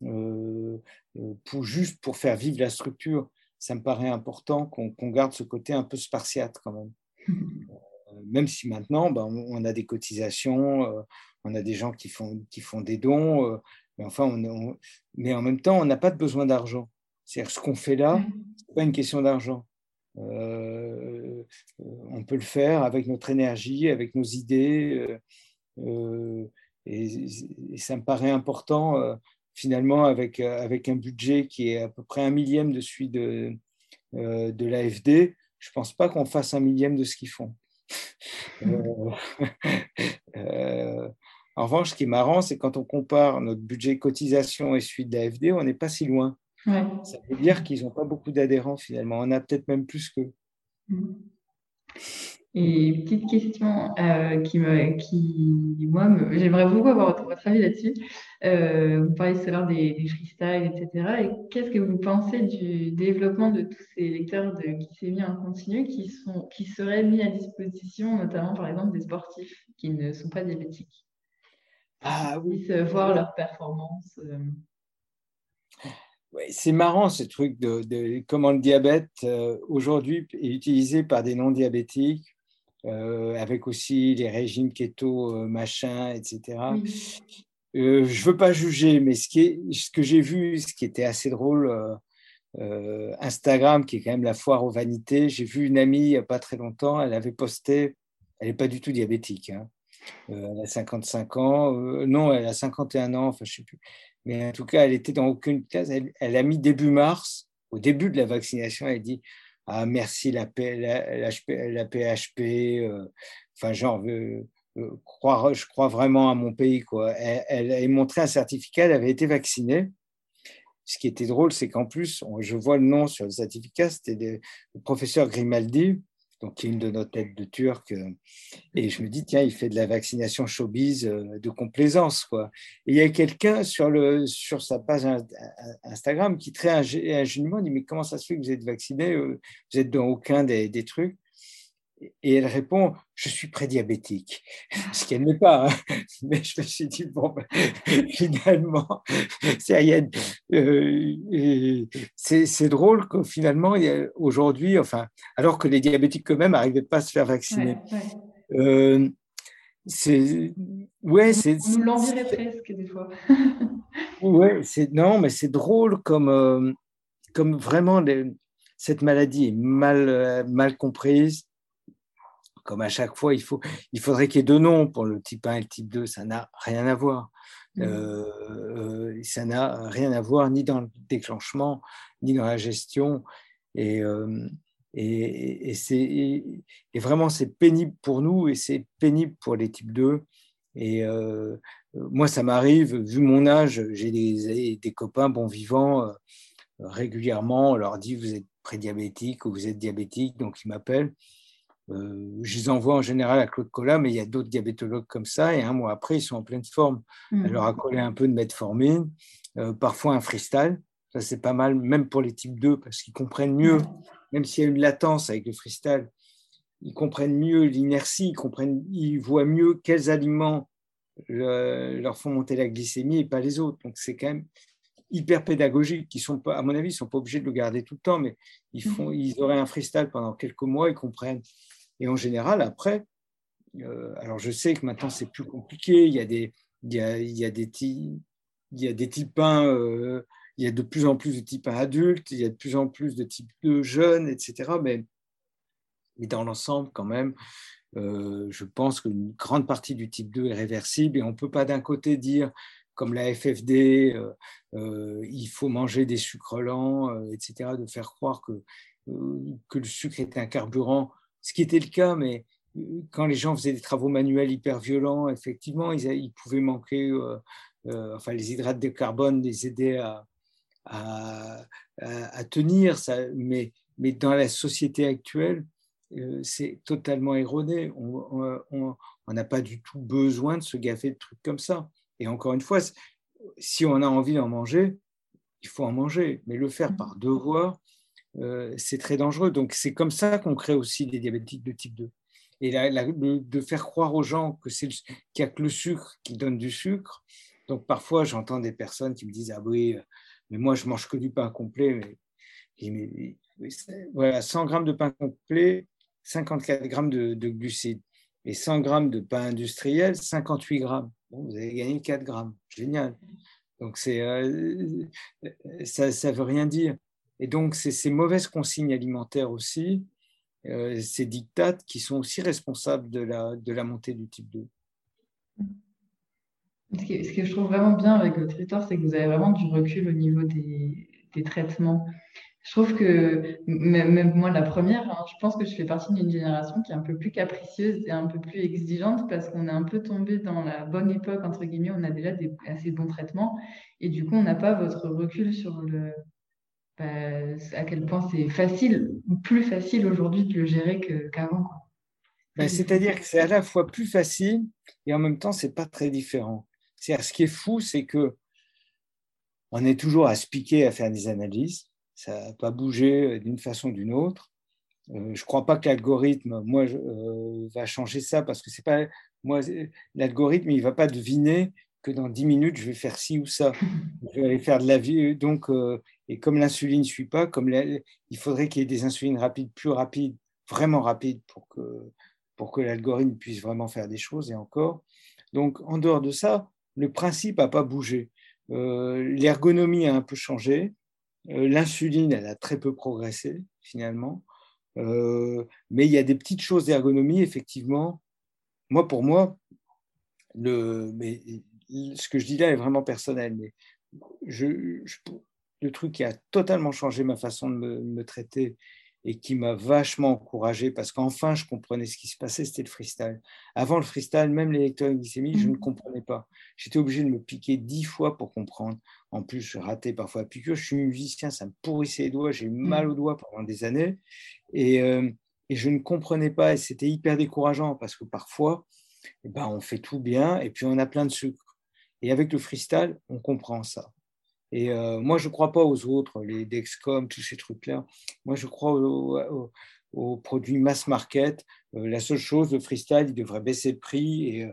pour, juste pour faire vivre la structure. Ça me paraît important qu'on garde ce côté un peu spartiate quand même. Mmh [laughs] même si maintenant, ben, on a des cotisations, euh, on a des gens qui font, qui font des dons, euh, mais, enfin, on, mais en même temps, on n'a pas de besoin d'argent. C'est-à-dire ce qu'on fait là, ce n'est pas une question d'argent. Euh, on peut le faire avec notre énergie, avec nos idées. et, ça me paraît important, finalement, avec, avec un budget qui est à peu près un millième de celui de, de l'AFD. Je ne pense pas qu'on fasse un millième de ce qu'ils font. [laughs] Euh, euh, en revanche, ce qui est marrant, c'est quand on compare notre budget cotisation et celui de l'AFD, on n'est pas si loin. Ça veut dire qu'ils n'ont pas beaucoup d'adhérents finalement. On a peut-être même plus qu'eux. Mm. Et petite question euh, qui, me, qui, moi, j'aimerais beaucoup avoir votre, avis là-dessus. Euh, vous parlez tout à l'heure des, des freestyles, etc. Et qu'est-ce que vous pensez du développement de tous ces lecteurs de mis en continu qui, sont, qui seraient mis à disposition, notamment par exemple des sportifs qui ne sont pas diabétiques? Ah oui. voir leurs performances. Euh. c'est marrant ce truc de, de, comment le diabète aujourd'hui est utilisé par des non-diabétiques euh, avec aussi les régimes keto, euh, machin, etc. Euh, je veux pas juger, mais ce, qui est, ce que j'ai vu, ce qui était assez drôle, Instagram, qui est quand même la foire aux vanités, j'ai vu une amie il n'y a pas très longtemps, elle avait posté, elle n'est pas du tout diabétique, hein. elle a 55 ans, non, elle a 51 ans, enfin je sais plus, mais en tout cas, elle était dans aucune case, elle, elle a mis début mars, au début de la vaccination, elle dit ah merci la, la, la, PHP, euh, genre, euh, euh, croire, je crois vraiment à mon pays. Elle, elle, a montré un certificat, elle avait été vaccinée. Ce qui était drôle, c'est qu'en plus, je vois le nom sur le certificat, c'était le professeur Grimaldi, donc qui est une de nos têtes de Turc. Euh, et je me dis, tiens, il fait de la vaccination showbiz euh, de complaisance. Quoi. Et il y a quelqu'un sur, sur sa page Instagram qui très ingénument dit, mais comment ça se fait que vous êtes vacciné euh, Vous êtes dans aucun des trucs? Et elle répond Je suis prédiabétique. [laughs] Ce qu'elle n'est pas. Hein. [laughs] Mais je me suis dit Bon, ben, [laughs] finalement, euh, c'est drôle que finalement, aujourd'hui, enfin, alors que les diabétiques eux-mêmes n'arrivaient pas à se faire vacciner. Euh, c'est ouais c'est on nous l'envirait presque des fois ouais c'est non mais c'est drôle comme euh, comme vraiment cette maladie est mal mal comprise comme à chaque fois, il, faut, il faudrait qu'il y ait deux noms pour le type 1 et le type 2. Ça n'a rien à voir. Mmh. Euh, ça n'a rien à voir ni dans le déclenchement, ni dans la gestion. Et, euh, et, et, c'est, vraiment, c'est pénible pour nous et c'est pénible pour les types 2. Et euh, moi, ça m'arrive, vu mon âge, j'ai des, des, copains bons vivants régulièrement. On leur dit vous êtes prédiabétique ou vous êtes diabétique, donc ils m'appellent. Euh, je les envoie en général à Claude Collat, mais il y a d'autres diabétologues comme ça, et un mois après, ils sont en pleine forme. Elle leur a collé un peu de metformine, euh, parfois un freestyle. Ça, c'est pas mal, même pour les types 2, parce qu'ils comprennent mieux, même s'il y a une latence avec le freestyle, ils comprennent mieux l'inertie, ils, comprennent, ils voient mieux quels aliments leur font monter la glycémie et pas les autres. Donc c'est quand même hyper pédagogiques, qui sont pas, à mon avis, ils sont pas obligés de le garder tout le temps, mais ils font, ils auraient un freestyle pendant quelques mois, ils comprennent. Et en général, après, euh, alors je sais que maintenant c'est plus compliqué, il y a des, il y a, il y a des, types 1, euh, il y a de plus en plus de types 1 adultes, il y a de plus en plus de types 2 jeunes, etc. Mais, mais dans l'ensemble, quand même, euh, je pense qu'une grande partie du type 2 est réversible et on ne peut pas d'un côté dire, comme la FFD, il faut manger des sucres lents, etc., de faire croire que, que le sucre est un carburant, ce qui était le cas, mais quand les gens faisaient des travaux manuels hyper violents, effectivement, ils, pouvaient manquer, euh, euh, enfin, les hydrates de carbone les aidaient à, à, tenir, ça, mais, mais dans la société actuelle, euh, c'est totalement erroné. On n'a pas du tout besoin de se gaffer de trucs comme ça. Et encore une fois, si on a envie d'en manger, il faut en manger, mais le faire par devoir, c'est très dangereux. Donc c'est comme ça qu'on crée aussi des diabétiques de type 2 et de faire croire aux gens que c'est qu'il n'y a que le sucre qui donne du sucre. Donc parfois, j'entends des personnes qui me disent Ah oui, mais moi je mange que du pain complet. Mais, voilà, 100 grammes de pain complet, 54 grammes de, glucides. Et 100 grammes de pain industriel, 58 grammes. vous avez gagné 4 grammes. Génial. Donc euh, ça ne veut rien dire. Et donc, c'est ces mauvaises consignes alimentaires aussi euh, ces dictates qui sont aussi responsables de la, de la montée du type 2. Ce que, je trouve vraiment bien avec votre histoire, c'est que vous avez vraiment du recul au niveau des, des traitements. Je trouve que, même, moi, la première, hein, je pense que je fais partie d'une génération qui est un peu plus capricieuse et un peu plus exigeante parce qu'on est un peu tombé dans la bonne époque, entre guillemets, on a déjà des assez bons traitements et du coup, on n'a pas votre recul sur le, bah, à quel point c'est facile, plus facile aujourd'hui de le gérer qu'avant. Ben, c'est-à-dire que c'est à la fois plus facile et en même temps, c'est pas très différent. ce qui est fou, c'est que on est toujours à se piquer à faire des analyses. Ça n'a pas bougé d'une façon ou d'une autre. Euh, je ne crois pas que l'algorithme, moi, euh, va changer ça parce que c'est pas moi. L'algorithme, il va pas deviner que dans 10 minutes, je vais faire ci ou ça. [laughs] Je vais aller faire de la vie. Donc, euh, et comme l'insuline ne suit pas, comme il faudrait qu'il y ait des insulines rapides, plus rapides, vraiment rapides, pour que, pour que l'algorithme puisse vraiment faire des choses, et encore. Donc, en dehors de ça, le principe n'a pas bougé. Euh, l'ergonomie a un peu changé. Euh, l'insuline, elle a très peu progressé, finalement. mais il y a des petites choses d'ergonomie, effectivement. Moi, pour moi, le, mais ce que je dis là est vraiment personnel, mais je, le truc qui a totalement changé ma façon de me, traiter et qui m'a vachement encouragé parce qu'enfin je comprenais ce qui se passait, c'était le freestyle. Avant le freestyle, même l'électroglycémie, je ne mmh. comprenais pas. J'étais obligé de me piquer dix fois pour comprendre. En plus, je ratais parfois la piqûre. Je suis musicien, ça me pourrissait les doigts. J'ai eu mal mmh. aux doigts pendant des années et, euh, et je ne comprenais pas et c'était hyper décourageant parce que parfois, eh ben, on fait tout bien et puis on a plein de sucre. Et avec le freestyle, on comprend ça. Et euh, moi, je ne crois pas aux autres, les Dexcom, tous ces trucs-là. Moi, je crois aux, produits mass market. Euh, la seule chose, le freestyle, il devrait baisser le prix et, euh,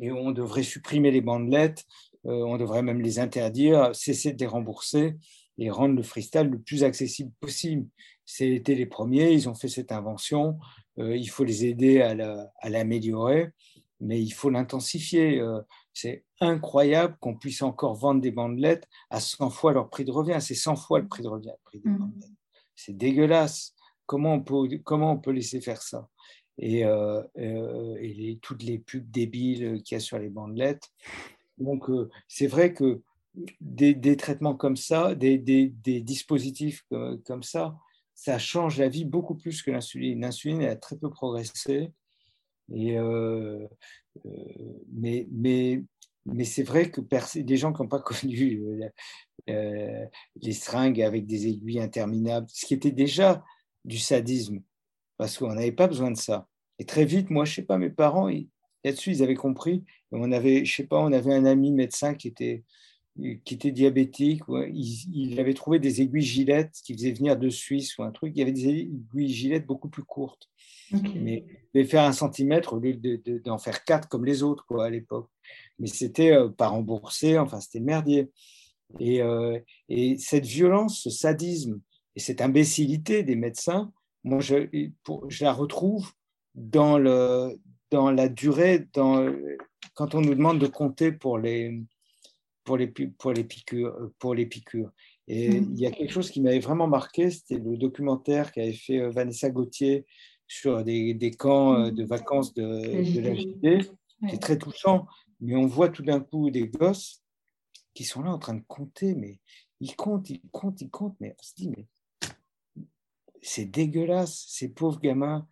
et on devrait supprimer les bandelettes. on devrait même les interdire, cesser de les rembourser et rendre le freestyle le plus accessible possible. C'était les premiers, ils ont fait cette invention. il faut les aider à l'améliorer, mais il faut l'intensifier. C'est incroyable qu'on puisse encore vendre des bandelettes à 100 fois leur prix de revient. C'est 100 fois le prix de revient. Mm. C'est dégueulasse. Comment on, peut, comment on peut laisser faire ça? Et, euh, euh, et toutes les pubs débiles qu'il y a sur les bandelettes. Donc, euh, c'est vrai que des, des, traitements comme ça, des, des, des dispositifs comme ça, ça change la vie beaucoup plus que l'insuline. L'insuline a très peu progressé. Et, mais, mais mais c'est vrai que des gens qui n'ont pas [laughs] connu euh, euh, les seringues avec des aiguilles interminables, ce qui était déjà du sadisme, parce qu'on n'avait pas besoin de ça. Et très vite, moi, je sais pas, mes parents, là-dessus, ils avaient compris. On avait, je sais pas, on avait un ami médecin qui était, qui était diabétique. Il, avait trouvé des aiguilles gilettes qui faisaient venir de Suisse ou un truc. Il y avait des aiguilles gilettes beaucoup plus courtes. Mais il faire un centimètre au lieu d'en faire quatre comme les autres quoi, à l'époque. Mais c'était euh, pas remboursé, enfin c'était merdier. Et, euh, et, cette violence, ce sadisme et cette imbécilité des médecins, moi je, je la retrouve dans, le, dans la durée, dans, quand on nous demande de compter pour les, pour les, pour les, piqûres, pour les piqûres. Et mmh. il y a quelque chose qui m'avait vraiment marqué, c'était le documentaire qu'avait fait euh, Vanessa Gauthier sur des, des camps euh, de mmh. vacances de, de la JT. C'est très touchant, mais on voit tout d'un coup des gosses qui sont là en train de compter, mais ils comptent, ils comptent, ils comptent, mais on se dit, mais c'est dégueulasse, ces pauvres gamins.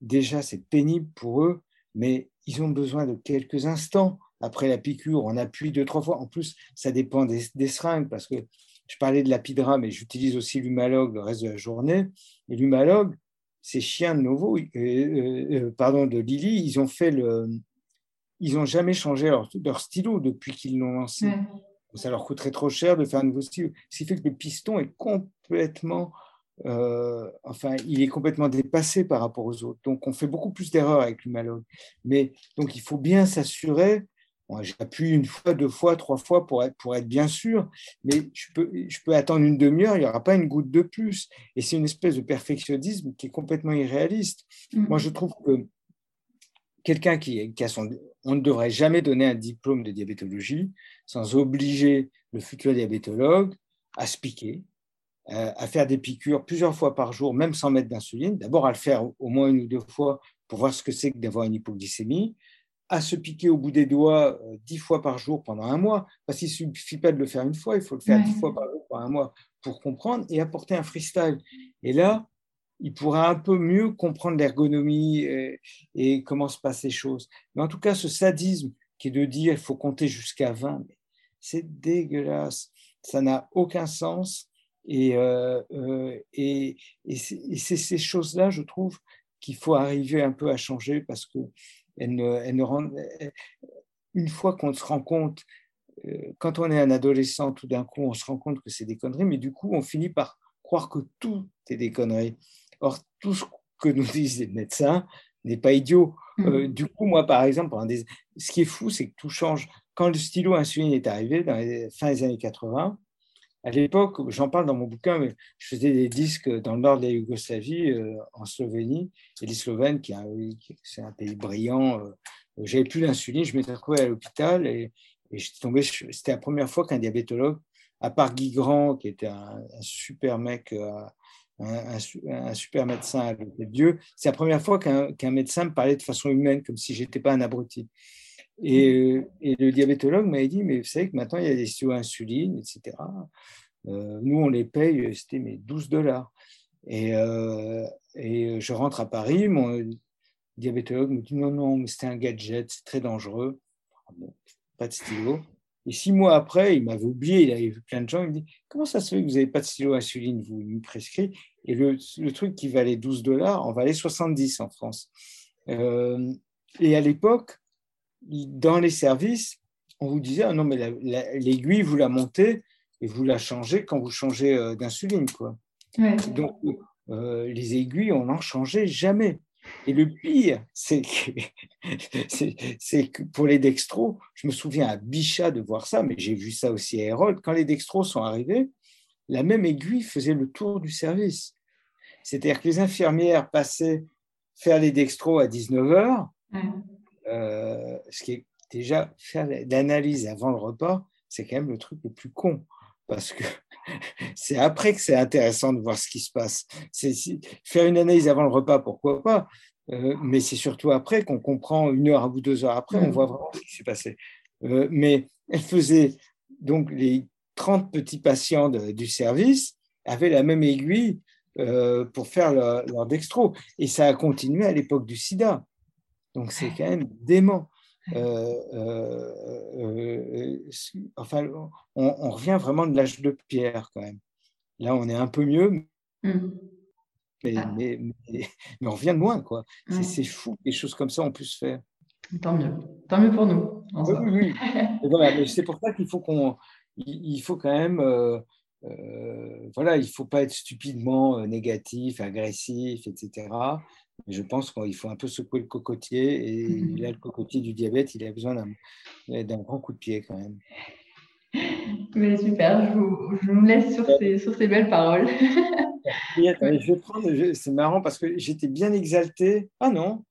Déjà, c'est pénible pour eux, mais ils ont besoin de quelques instants après la piqûre. On appuie deux, trois fois. En plus, ça dépend des, des seringues, parce que je parlais de l'apidra, mais j'utilise aussi l'humalogue le reste de la journée. Et l'humalogue, ces chiens de nouveau, euh, euh, euh, pardon, de Lily, ils ont fait le, ils n'ont jamais changé leur, stylo depuis qu'ils l'ont lancé. Ça leur coûterait trop cher de faire un nouveau stylo. Ce qui fait que le piston est complètement, enfin, il est complètement dépassé par rapport aux autres. Donc, on fait beaucoup plus d'erreurs avec l'humalogue. Mais donc, il faut bien s'assurer J'appuie une fois, deux fois, trois fois pour être, pour être bien sûr, mais je peux, je peux attendre une demi-heure, il n'y aura pas une goutte de plus. Et c'est une espèce de perfectionnisme qui est complètement irréaliste. Mm. Moi, je trouve que quelqu'un qui, qui, a son... On ne devrait jamais donner un diplôme de diabétologie sans obliger le futur diabétologue à se piquer, euh, à faire des piqûres plusieurs fois par jour, même sans mettre d'insuline. D'abord à le faire au moins une ou deux fois pour voir ce que c'est que d'avoir une hypoglycémie à se piquer au bout des doigts euh, dix fois par jour pendant un mois, parce qu'il ne suffit pas de le faire une fois, il faut le faire dix fois par jour pendant un mois pour comprendre et apporter un freestyle. Et là, il pourra un peu mieux comprendre l'ergonomie et, et, comment se passent les choses. Mais en tout cas, ce sadisme qui est de dire il faut compter jusqu'à 20, c'est dégueulasse. Ça n'a aucun sens. Et, euh, euh, et, et c'est ces choses-là, je trouve, qu'il faut arriver un peu à changer parce que elle ne, rend, une fois qu'on se rend compte, euh, quand on est un adolescent, tout d'un coup, on se rend compte que c'est des conneries, mais du coup, on finit par croire que tout est des conneries. Or, tout ce que nous disent les médecins n'est pas idiot. Euh, mmh. du coup, moi, par exemple, ce qui est fou, c'est que tout change. Quand le stylo insuline est arrivé, dans les fin des années 80, à l'époque, j'en parle dans mon bouquin, mais je faisais des disques dans le nord de la Yougoslavie, euh, en Slovénie, et les Slovènes, qui c'est un pays brillant, euh, j'avais plus d'insuline, je m'étais retrouvé à l'hôpital et, j'étais tombé. C'était la première fois qu'un diabétologue, à part Guy Grand, qui était un, super mec, euh, un, super médecin à Dieu, c'est la première fois qu'un médecin me parlait de façon humaine, comme si j'étais pas un abruti. Et, et, le diabétologue m'a dit, mais vous savez que maintenant il y a des stylos insuline, etc. Euh, nous, on les paye, c'était mes 12 dollars. Et, euh, et, je rentre à Paris, mon diabétologue me dit, non, non, mais c'était un gadget, c'est très dangereux. Ah pas de stylo. Et six mois après, il m'avait oublié, il avait vu plein de gens, il me dit, comment ça se fait que vous n'avez pas de stylo insuline, vous me prescrit Et le, le, truc qui valait 12 dollars en valait 70 en France. Euh, et à l'époque, dans les services, on vous disait, ah non, mais l'aiguille, vous la montez et vous la changez quand vous changez euh, d'insuline. quoi. Donc, euh, les aiguilles, on n'en changeait jamais. Et le pire, [laughs] c'est que, pour les dextros, je me souviens à Bichat de voir ça, mais j'ai vu ça aussi à Hérold, quand les dextros sont arrivés, la même aiguille faisait le tour du service. C'est-à-dire que les infirmières passaient faire les dextros à 19h, euh, ce qui est déjà faire l'analyse avant le repas, c'est quand même le truc le plus con. Parce que [laughs] c'est après que c'est intéressant de voir ce qui se passe. faire une analyse avant le repas, pourquoi pas euh, Mais c'est surtout après qu'on comprend, une heure ou deux heures après, on voit vraiment ce qui s'est passé. Euh, mais elle faisait donc les 30 petits patients du service avaient la même aiguille pour faire leur, leur dextro. Et ça a continué à l'époque du sida. Donc c'est quand même dément. Euh, euh, euh, enfin, on, revient vraiment de l'âge de pierre quand même. Là, on est un peu mieux, mmh. ah. mais, mais, on revient de loin. quoi. C'est fou que des choses comme ça on puisse faire. Tant mieux. Tant mieux pour nous. Oui, oui, [laughs] oui. voilà, c'est pour ça qu'il faut qu'on il, faut quand même, voilà, il faut pas être stupidement négatif, agressif, etc. Je pense qu'il faut un peu secouer le cocotier et là, [laughs] le cocotier du diabète, il a besoin d'un grand coup de pied quand même. [laughs] Mais super, je vous, je vous laisse sur ces, sur ces belles paroles. [laughs] c'est marrant parce que j'étais bien exalté. Ah non,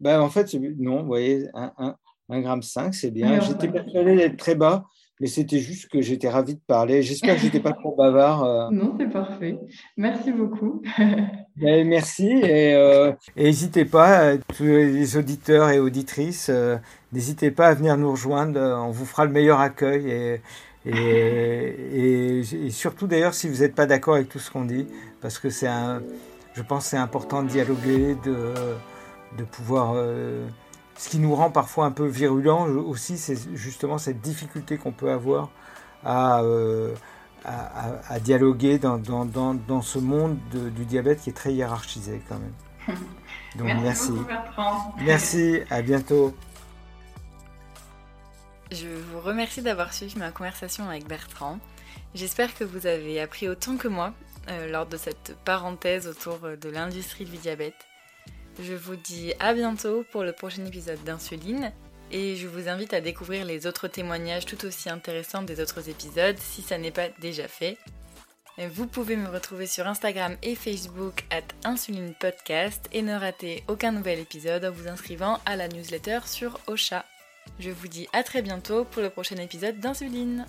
ben, en fait, non, vous voyez, 1, gramme 5, c'est bien. J'étais persuadé d'être très bas, mais c'était juste que j'étais ravi de parler. J'espère que je n'étais pas trop bavard. Euh. [laughs] Non, c'est parfait. Merci beaucoup. [laughs] Ben, merci et euh, n'hésitez pas, euh, tous les auditeurs et auditrices, n'hésitez pas à venir nous rejoindre. On vous fera le meilleur accueil et, [laughs] et, et surtout d'ailleurs si vous n'êtes pas d'accord avec tout ce qu'on dit, parce que c'est un, je pense que c'est important de dialoguer, de de pouvoir... Euh, ce qui nous rend parfois un peu virulents aussi, c'est justement cette difficulté qu'on peut avoir à, euh, à, dialoguer dans, dans, dans, ce monde du diabète qui est très hiérarchisé quand même. [laughs] Donc merci. Merci, merci à bientôt. Je vous remercie d'avoir suivi ma conversation avec Bertrand. J'espère que vous avez appris autant que moi euh, lors de cette parenthèse autour de l'industrie du diabète. Je vous dis à bientôt pour le prochain épisode d'Insuline et je vous invite à découvrir les autres témoignages tout aussi intéressants des autres épisodes si ça n'est pas déjà fait. Vous pouvez me retrouver sur Instagram et Facebook at Insuline Podcast et ne rater aucun nouvel épisode en vous inscrivant à la newsletter sur Ocha. Je vous dis à très bientôt pour le prochain épisode d'Insuline.